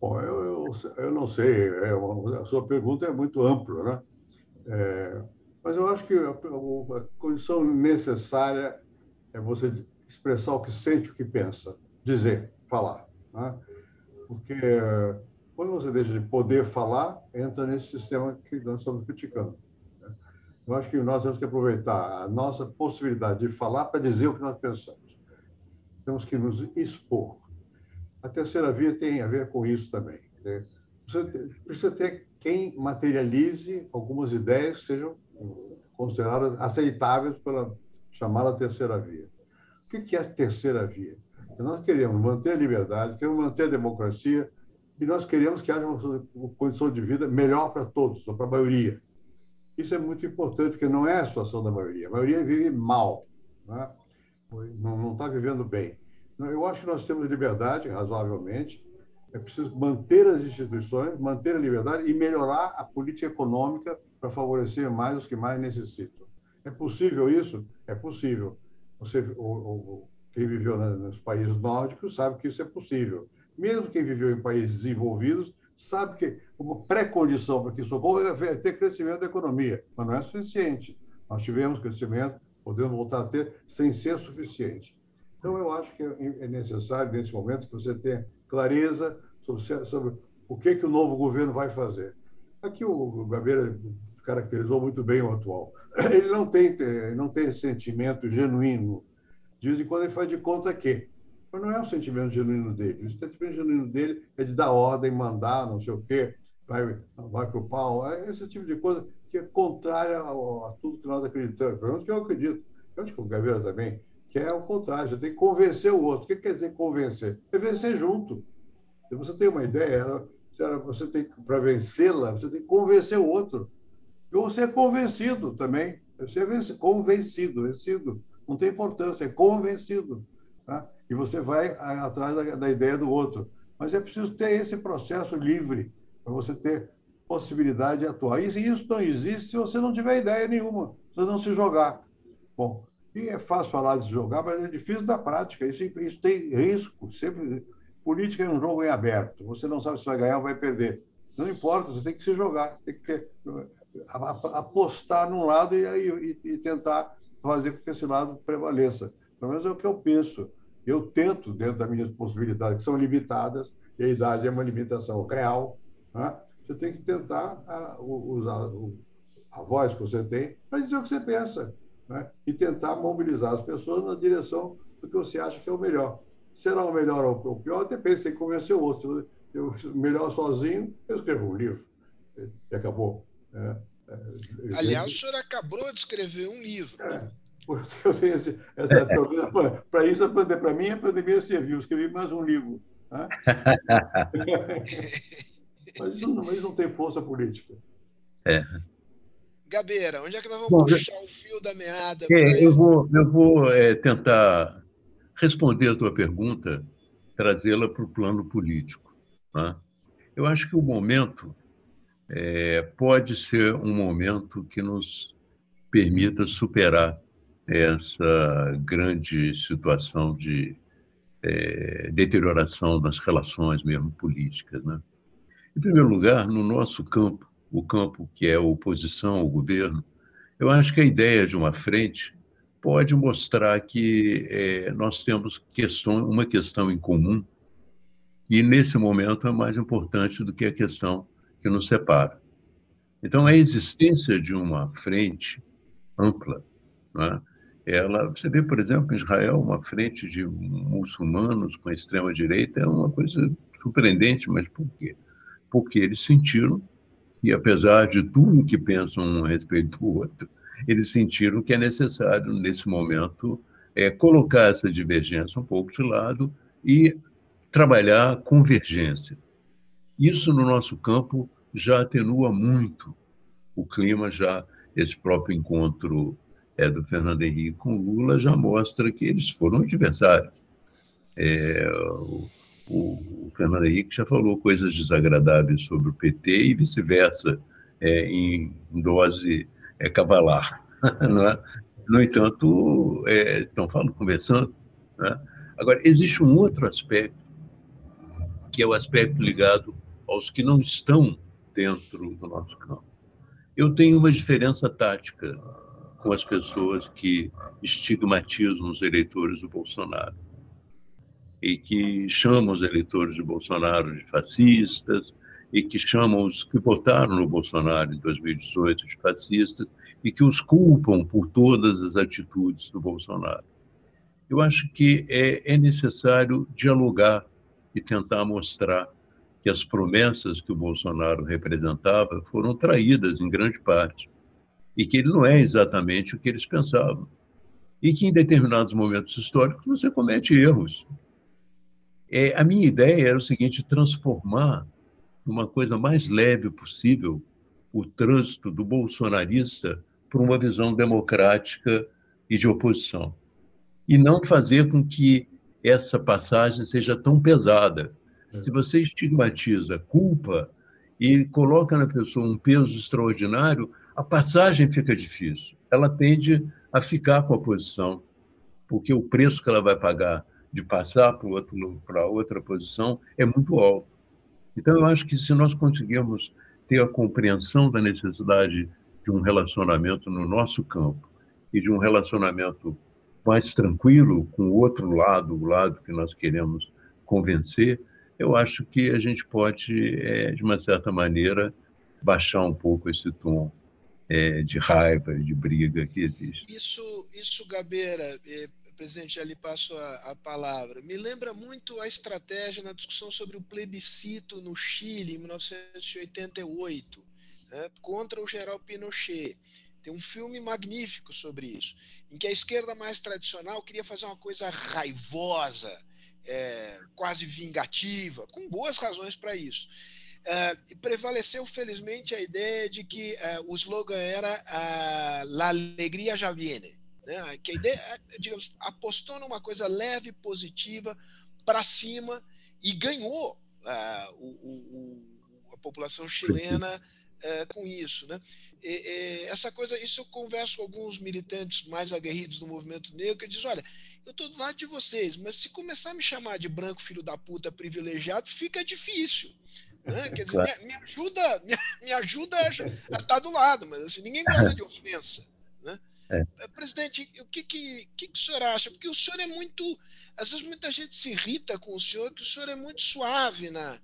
Bom, eu, eu, eu não sei, é uma, a sua pergunta é muito ampla, né? É, mas eu acho que a, a, condição necessária é você expressar o que sente, o que pensa, dizer, falar. Né? Porque quando você deixa de poder falar, entra nesse sistema que nós estamos criticando. Né? Eu acho que nós temos que aproveitar a nossa possibilidade de falar para dizer o que nós pensamos. Temos que nos expor. A terceira via tem a ver com isso também. Né? Você precisa ter quem materialize algumas ideias que sejam consideradas aceitáveis pela chamada terceira via. O que é a terceira via? Nós queremos manter a liberdade, queremos manter a democracia, e nós queremos que haja uma condição de vida melhor para todos, ou para a maioria. Isso é muito importante, porque não é a situação da maioria. A maioria vive mal, né? não está vivendo bem. Eu acho que nós temos liberdade, razoavelmente. É preciso manter as instituições, manter a liberdade e melhorar a política econômica para favorecer mais os que mais necessitam. É possível isso? É possível. Você, o, quem viveu nos países nórdicos sabe que isso é possível mesmo quem viveu em países desenvolvidos, sabe que uma pré-condição para que isso ocorra é ter crescimento da economia, mas não é suficiente. Nós tivemos crescimento, podemos voltar a ter, sem ser suficiente. Então, eu acho que é necessário, nesse momento, que você tenha clareza sobre, sobre o que, que o novo governo vai fazer. Aqui o Gabeira caracterizou muito bem o atual. (clears throat) Ele não tem, não tem sentimento genuíno. De vez em quando ele faz de conta que mas não é o sentimento genuíno dele. O sentimento genuíno dele é de dar ordem, mandar, não sei o quê, vai, vai para o pau. É esse tipo de coisa que é contrária a, tudo que nós acreditamos. Pelo menos que eu acredito. Eu acho que o Gabriel também, que é o contrário. Você tem que convencer o outro. O que quer dizer convencer? É vencer junto. Se você tem uma ideia, você tem para vencê-la, você tem que convencer o outro. E você é convencido também. Você é convencido, vencido. Não tem importância, é convencido. Tá? e você vai atrás da, da ideia do outro. Mas é preciso ter esse processo livre para você ter possibilidade de atuar. E isso não existe se você não tiver ideia nenhuma, se você não se jogar. Bom, e é fácil falar de jogar, mas é difícil da prática. Isso, isso tem risco. Sempre política é um jogo em aberto. Você não sabe se vai ganhar ou vai perder. Não importa, você tem que se jogar, tem que apostar num lado e, e, e tentar fazer com que esse lado prevaleça. Pelo menos é o que eu penso. Eu tento, dentro das minhas possibilidades, que são limitadas, e a idade é uma limitação real, né? você tem que tentar a, usar a voz que você tem para dizer o que você pensa né? e tentar mobilizar as pessoas na direção do que você acha que é o melhor. Será o melhor ou o pior? Depende, tem que convencer o outro. Eu, melhor sozinho, eu escrevo um livro e acabou. Né? Aliás, o senhor acabou de escrever um livro. Né? É. Eu tenho esse, essa, para isso, para mim, a pandemia serviu. Escrevi mais um livro. Né? (laughs) mas, isso não, mas isso não tem força política. É. Gabeira, onde é que nós vamos Bom, puxar o fio da meada? É, eu vou, eu vou é, tentar responder a tua pergunta, trazê-la para o plano político. Né? Eu acho que o momento é, pode ser um momento que nos permita superar essa grande situação de é, deterioração das relações mesmo políticas. Né? Em primeiro lugar, no nosso campo, o campo que é oposição ao governo, eu acho que a ideia de uma frente pode mostrar que é, nós temos questão, uma questão em comum e, nesse momento, é mais importante do que a questão que nos separa. Então, a existência de uma frente ampla, né, ela, você vê, por exemplo, em Israel, uma frente de muçulmanos com a extrema-direita é uma coisa surpreendente, mas por quê? Porque eles sentiram, e apesar de tudo que pensam um a respeito do outro, eles sentiram que é necessário, nesse momento, é, colocar essa divergência um pouco de lado e trabalhar convergência. Isso no nosso campo já atenua muito o clima, já esse próprio encontro é, do Fernando Henrique com Lula já mostra que eles foram adversários. É, o, o, Fernando Henrique já falou coisas desagradáveis sobre o PT e vice-versa, é, em dose é, cavalar. (laughs) É? No entanto, é, estão falando, conversando. Né? Agora, existe um outro aspecto, que é o aspecto ligado aos que não estão dentro do nosso campo. Eu tenho uma diferença tática com as pessoas que estigmatizam os eleitores do Bolsonaro e que chamam os eleitores de Bolsonaro de fascistas e que chamam os que votaram no Bolsonaro em 2018 de fascistas e que os culpam por todas as atitudes do Bolsonaro. Eu acho que é, é necessário dialogar e tentar mostrar que as promessas que o Bolsonaro representava foram traídas em grande parte e que ele não é exatamente o que eles pensavam. E que em determinados momentos históricos você comete erros. É, a minha ideia era o seguinte: transformar numa coisa mais leve possível o trânsito do bolsonarista para uma visão democrática e de oposição. E não fazer com que essa passagem seja tão pesada. Se você estigmatiza culpa e coloca na pessoa um peso extraordinário, a passagem fica difícil. Ela tende a ficar com a posição, porque o preço que ela vai pagar de passar para, para outra posição é muito alto. Então, eu acho que se nós conseguirmos ter a compreensão da necessidade de um relacionamento no nosso campo e de um relacionamento mais tranquilo com o outro lado, o lado que nós queremos convencer, eu acho que a gente pode, é, de uma certa maneira, baixar um pouco esse tom é, de raiva, de briga que existe. Isso, isso Gabeira, é, presidente, já lhe passo a, a, palavra. Me lembra muito a estratégia na discussão sobre o plebiscito no Chile, em 1988, né, contra o general Pinochet. Tem um filme magnífico sobre isso, em que a esquerda mais tradicional queria fazer uma coisa raivosa, é, quase vingativa, com boas razões para isso. Uh, prevaleceu, felizmente, a ideia de que uh, o slogan era uh, La alegria já viene. Né? Que a ideia, digamos, apostou numa coisa leve, positiva, para cima, e ganhou o, o, a população chilena com isso. Né? E, e, essa coisa, isso eu converso com alguns militantes mais aguerridos do movimento negro, que dizem, olha, eu estou do lado de vocês, mas se começar a me chamar de branco filho da puta privilegiado, fica difícil. Né? (laughs) Quer dizer, claro. me, me, ajuda, me, me ajuda a estar tá do lado, mas assim, ninguém gosta de ofensa. Né? É. Eh, presidente, o que, que, que, que o senhor acha? Porque o senhor é muito. Às vezes muita gente se irrita com o senhor, que o senhor é muito suave na,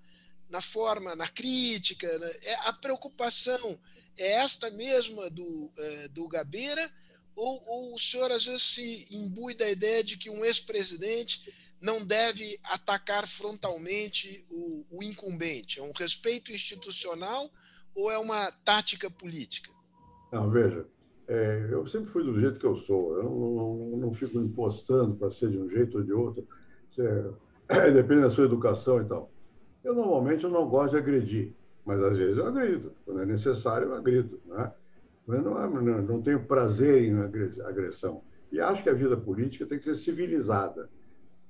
na forma, na crítica. Né? É, a preocupação é esta mesma do, é, do Gabeira? Ou, ou o senhor às vezes se imbui da ideia de que um ex-presidente não deve atacar frontalmente o, o incumbente? É um respeito institucional ou é uma tática política? Não, veja, é, eu sempre fui do jeito que eu sou. Eu não, não, não fico impostando para ser de um jeito ou de outro. É, (coughs) depende da sua educação e tal. Eu normalmente eu não gosto de agredir, mas às vezes eu agrido. Quando é necessário, eu agrido. Né? Mas não, não, não tenho prazer em agressão. E acho que a vida política tem que ser civilizada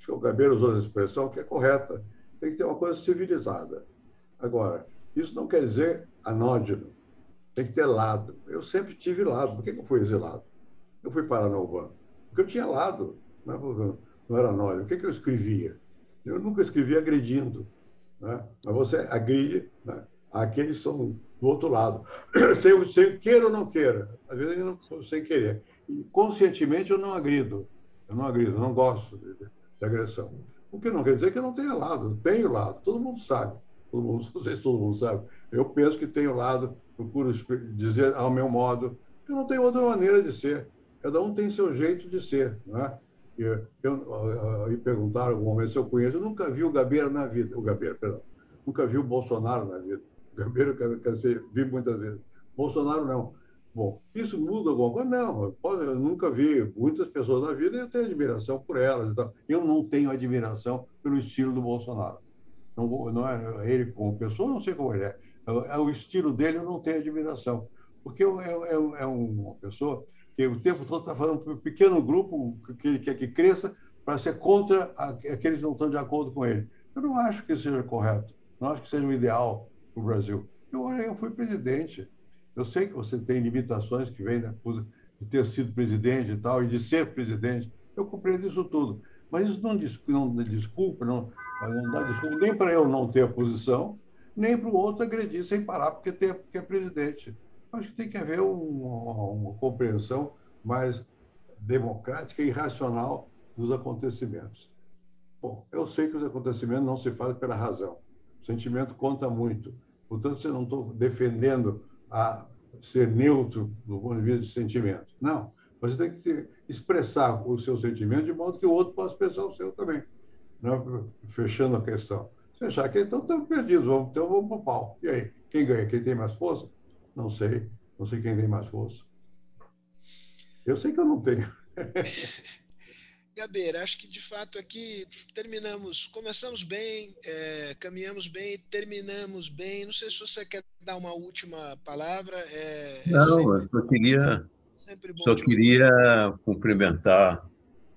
que o Gabeira usou essa expressão, que é correta. Tem que ter uma coisa civilizada. Agora, isso não quer dizer anódino. Tem que ter lado. Eu sempre tive lado. Por que eu fui exilado? Eu fui parar na. Porque eu tinha lado. Não, é era anódino. O que, eu escrevia? Eu nunca escrevi agredindo. Né? Mas você agride né? Aqueles que são do outro lado. (clears throat) sem, sem queira ou não queira. Às vezes, não, sem querer. E, conscientemente, eu não agrido. Eu não agrido, eu não gosto de agressão. O que não quer dizer que eu não tenha lado. Tenho lado, todo mundo sabe. Todo mundo, (laughs) não sei se todo mundo sabe. Eu penso que tenho lado, procuro dizer ao meu modo, que não tem outra maneira de ser. Cada um tem seu jeito de ser. Né? Eu, eu, eu, perguntaram algum momento se eu conheço. Eu nunca vi o Gabeira na vida. O Gabeira, perdão. Nunca vi o Bolsonaro na vida. O Gabeira, eu vi muitas vezes. Bolsonaro, não. Bom, isso muda alguma coisa? Não, eu, posso, eu nunca vi muitas pessoas na vida e eu tenho admiração por elas. Então, eu não tenho admiração pelo estilo do Bolsonaro. Não, não é ele como pessoa, não sei como ele é. É, é o estilo dele, eu não tenho admiração. Porque é, é, é uma pessoa que o tempo todo está falando para um pequeno grupo que ele quer que cresça para ser contra aqueles que não estão de acordo com ele. Eu não acho que seja correto. Não acho que seja o ideal para o Brasil. Eu, eu fui presidente. Eu sei que você tem limitações que vêm de ter sido presidente e tal, e de ser presidente. Eu compreendo isso tudo. Mas isso não, não desculpa, não, não dá desculpa nem para eu não ter a posição, nem para o outro agredir sem parar porque, tem, porque é presidente. Acho que tem que haver uma compreensão mais democrática e racional dos acontecimentos. Bom, eu sei que os acontecimentos não se fazem pela razão. O sentimento conta muito. Portanto, você não estou defendendo a ser neutro do ponto de vista de sentimento. Não. Você tem que expressar o seu sentimento de modo que o outro possa expressar o seu também. Não, fechando a questão. Se fechar a questão, estamos perdidos. Vamos, então vamos para o pau. E aí? Quem ganha? Quem tem mais força? Não sei. Não sei quem tem mais força. Eu sei que eu não tenho. (laughs) Gabeira, acho que de fato aqui terminamos, começamos bem, é, caminhamos bem, terminamos bem. Não sei se você quer dar uma última palavra. É, é Não, sempre, eu só queria, só queria cumprimentar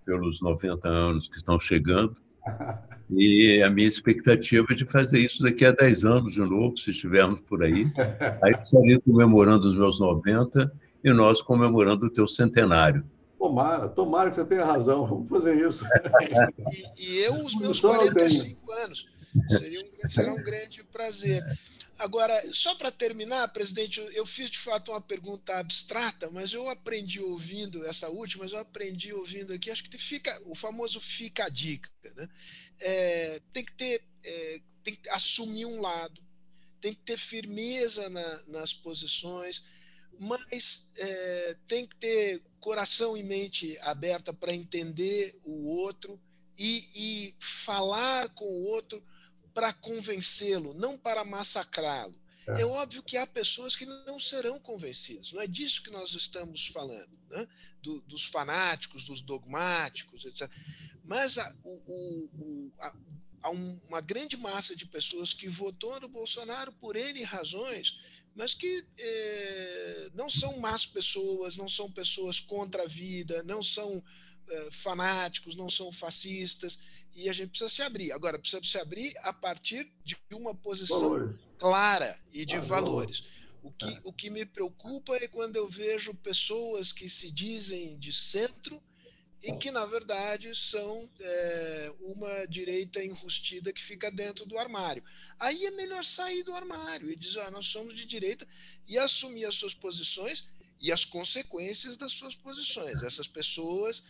pelos 90 anos que estão chegando (laughs) e a minha expectativa é de fazer isso daqui a 10 anos de novo, se estivermos por aí. (laughs) Aí estaria comemorando os meus 90 e nós comemorando o teu centenário. Tomara, tomara que você tenha razão, vamos fazer isso. E, e eu, os meus 45 anos. Seria um, será um grande prazer. Agora, só para terminar, presidente, eu fiz de fato uma pergunta abstrata, mas eu aprendi ouvindo essa última, mas eu aprendi ouvindo aqui, acho que fica o famoso fica a dica, né? É, tem que ter, é, tem que assumir um lado, tem que ter firmeza na, nas posições, mas é, tem que ter coração e mente aberta para entender o outro e, e falar com o outro para convencê-lo, não para massacrá-lo. É. é. óbvio que há pessoas que não serão convencidas, não é disso que nós estamos falando, né? Do, dos fanáticos, dos dogmáticos, etc. Mas há, o, o, a, há uma grande massa de pessoas que votou no Bolsonaro por N razões, mas que eh, não são más pessoas, não são pessoas contra a vida, não são eh, fanáticos, não são fascistas, e a gente precisa se abrir. Agora, precisa se abrir a partir de uma posição valores. clara e de ah, valores. O que, é. o que me preocupa é quando eu vejo pessoas que se dizem de centro e que, na verdade, são é, uma direita enrustida que fica dentro do armário. Aí é melhor sair do armário e dizer, ah, nós somos de direita e assumir as suas posições e as consequências das suas posições. Essas pessoas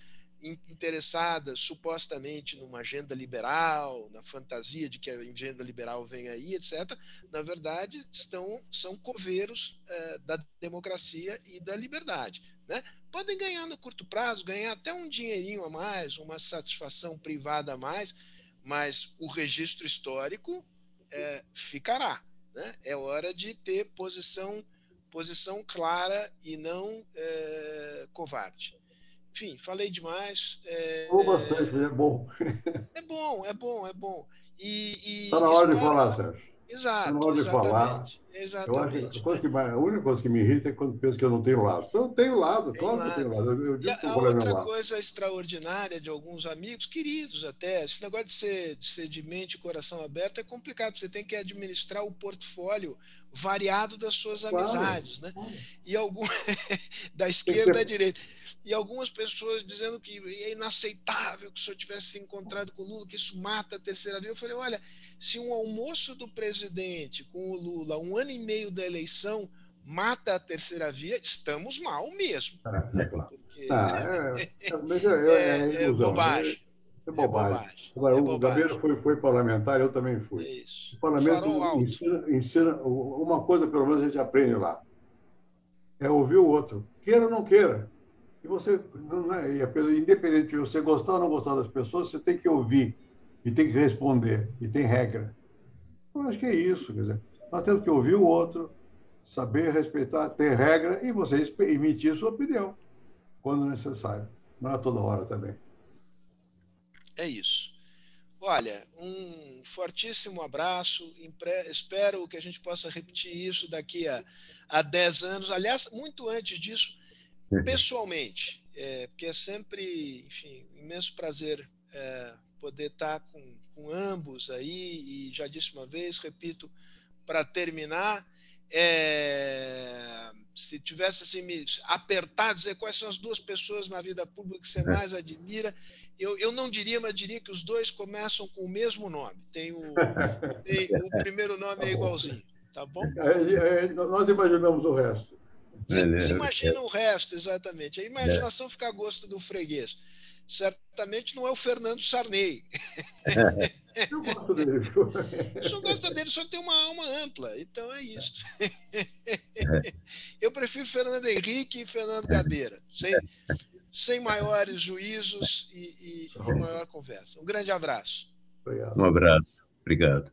interessadas supostamente numa agenda liberal, na fantasia de que a agenda liberal vem aí, etc., na verdade estão são coveiros é, da democracia e da liberdade. Né? Podem ganhar no curto prazo, ganhar até um dinheirinho a mais, uma satisfação privada a mais, mas o registro histórico é, ficará. Né? É hora de ter posição, posição clara e não é, covarde. Enfim, falei demais. É, Falou bastante, (laughs) é bom. É bom, é bom, é bom. Está na hora de falar, Sérgio. Exato. Não de falar. Exatamente. Eu acho que a, mais, a única coisa que me irrita é quando penso que eu não tenho lado. Eu tenho lado, claro lado. que eu tenho lado. Eu, eu a, a outra coisa extraordinária de alguns amigos, queridos até, esse negócio de ser, de ser de mente e coração aberto é complicado. Você tem que administrar o portfólio variado das suas claro. amizades, né? E algum (laughs) da esquerda à direita e algumas pessoas dizendo que é inaceitável que o senhor tivesse se encontrado com o Lula, que isso mata a terceira via. Eu falei, olha, se um almoço do presidente com o Lula, um ano e meio da eleição, mata a terceira via, estamos mal mesmo. É, é claro. Porque... Ah, é, é, é, é, bobagem. É bobagem. Agora, o Gabeira foi, foi parlamentar, eu também fui. Isso. O parlamento ensina, ensina, uma coisa, pelo menos, a gente aprende lá. É ouvir o outro. Queira ou não queira. E você, não é, independente de você gostar ou não gostar das pessoas, você tem que ouvir e tem que responder, e tem regra. Eu acho que é isso. Quer dizer, nós temos que ouvir o outro, saber respeitar, ter regra e você emitir sua opinião quando necessário. Não é toda hora também. É isso. Olha, um fortíssimo abraço. Espero que a gente possa repetir isso daqui a, a 10 anos. Aliás, muito antes disso. Pessoalmente, é, porque é sempre, enfim, um imenso prazer é, poder estar com, com ambos aí. E já disse uma vez, repito, para terminar, é, se tivesse assim me apertar, dizer quais são as duas pessoas na vida pública que você é. mais admira, eu, eu não diria, mas diria que os dois começam com o mesmo nome. Tem o, (laughs) tem, o primeiro nome é igualzinho, tá bom? Nós imaginamos o resto. Você, imagina o resto, exatamente. A imaginação fica a gosto do freguês. Certamente não é o Fernando Sarney. (laughs) Eu gosto dele. O senhor gosta dele, só tem uma alma ampla. Então é isso. É. Eu prefiro Fernando Henrique e Fernando Gabeira, sem, sem maiores juízos e, e, e maior conversa. Um grande abraço. Obrigado. Um abraço. Obrigado.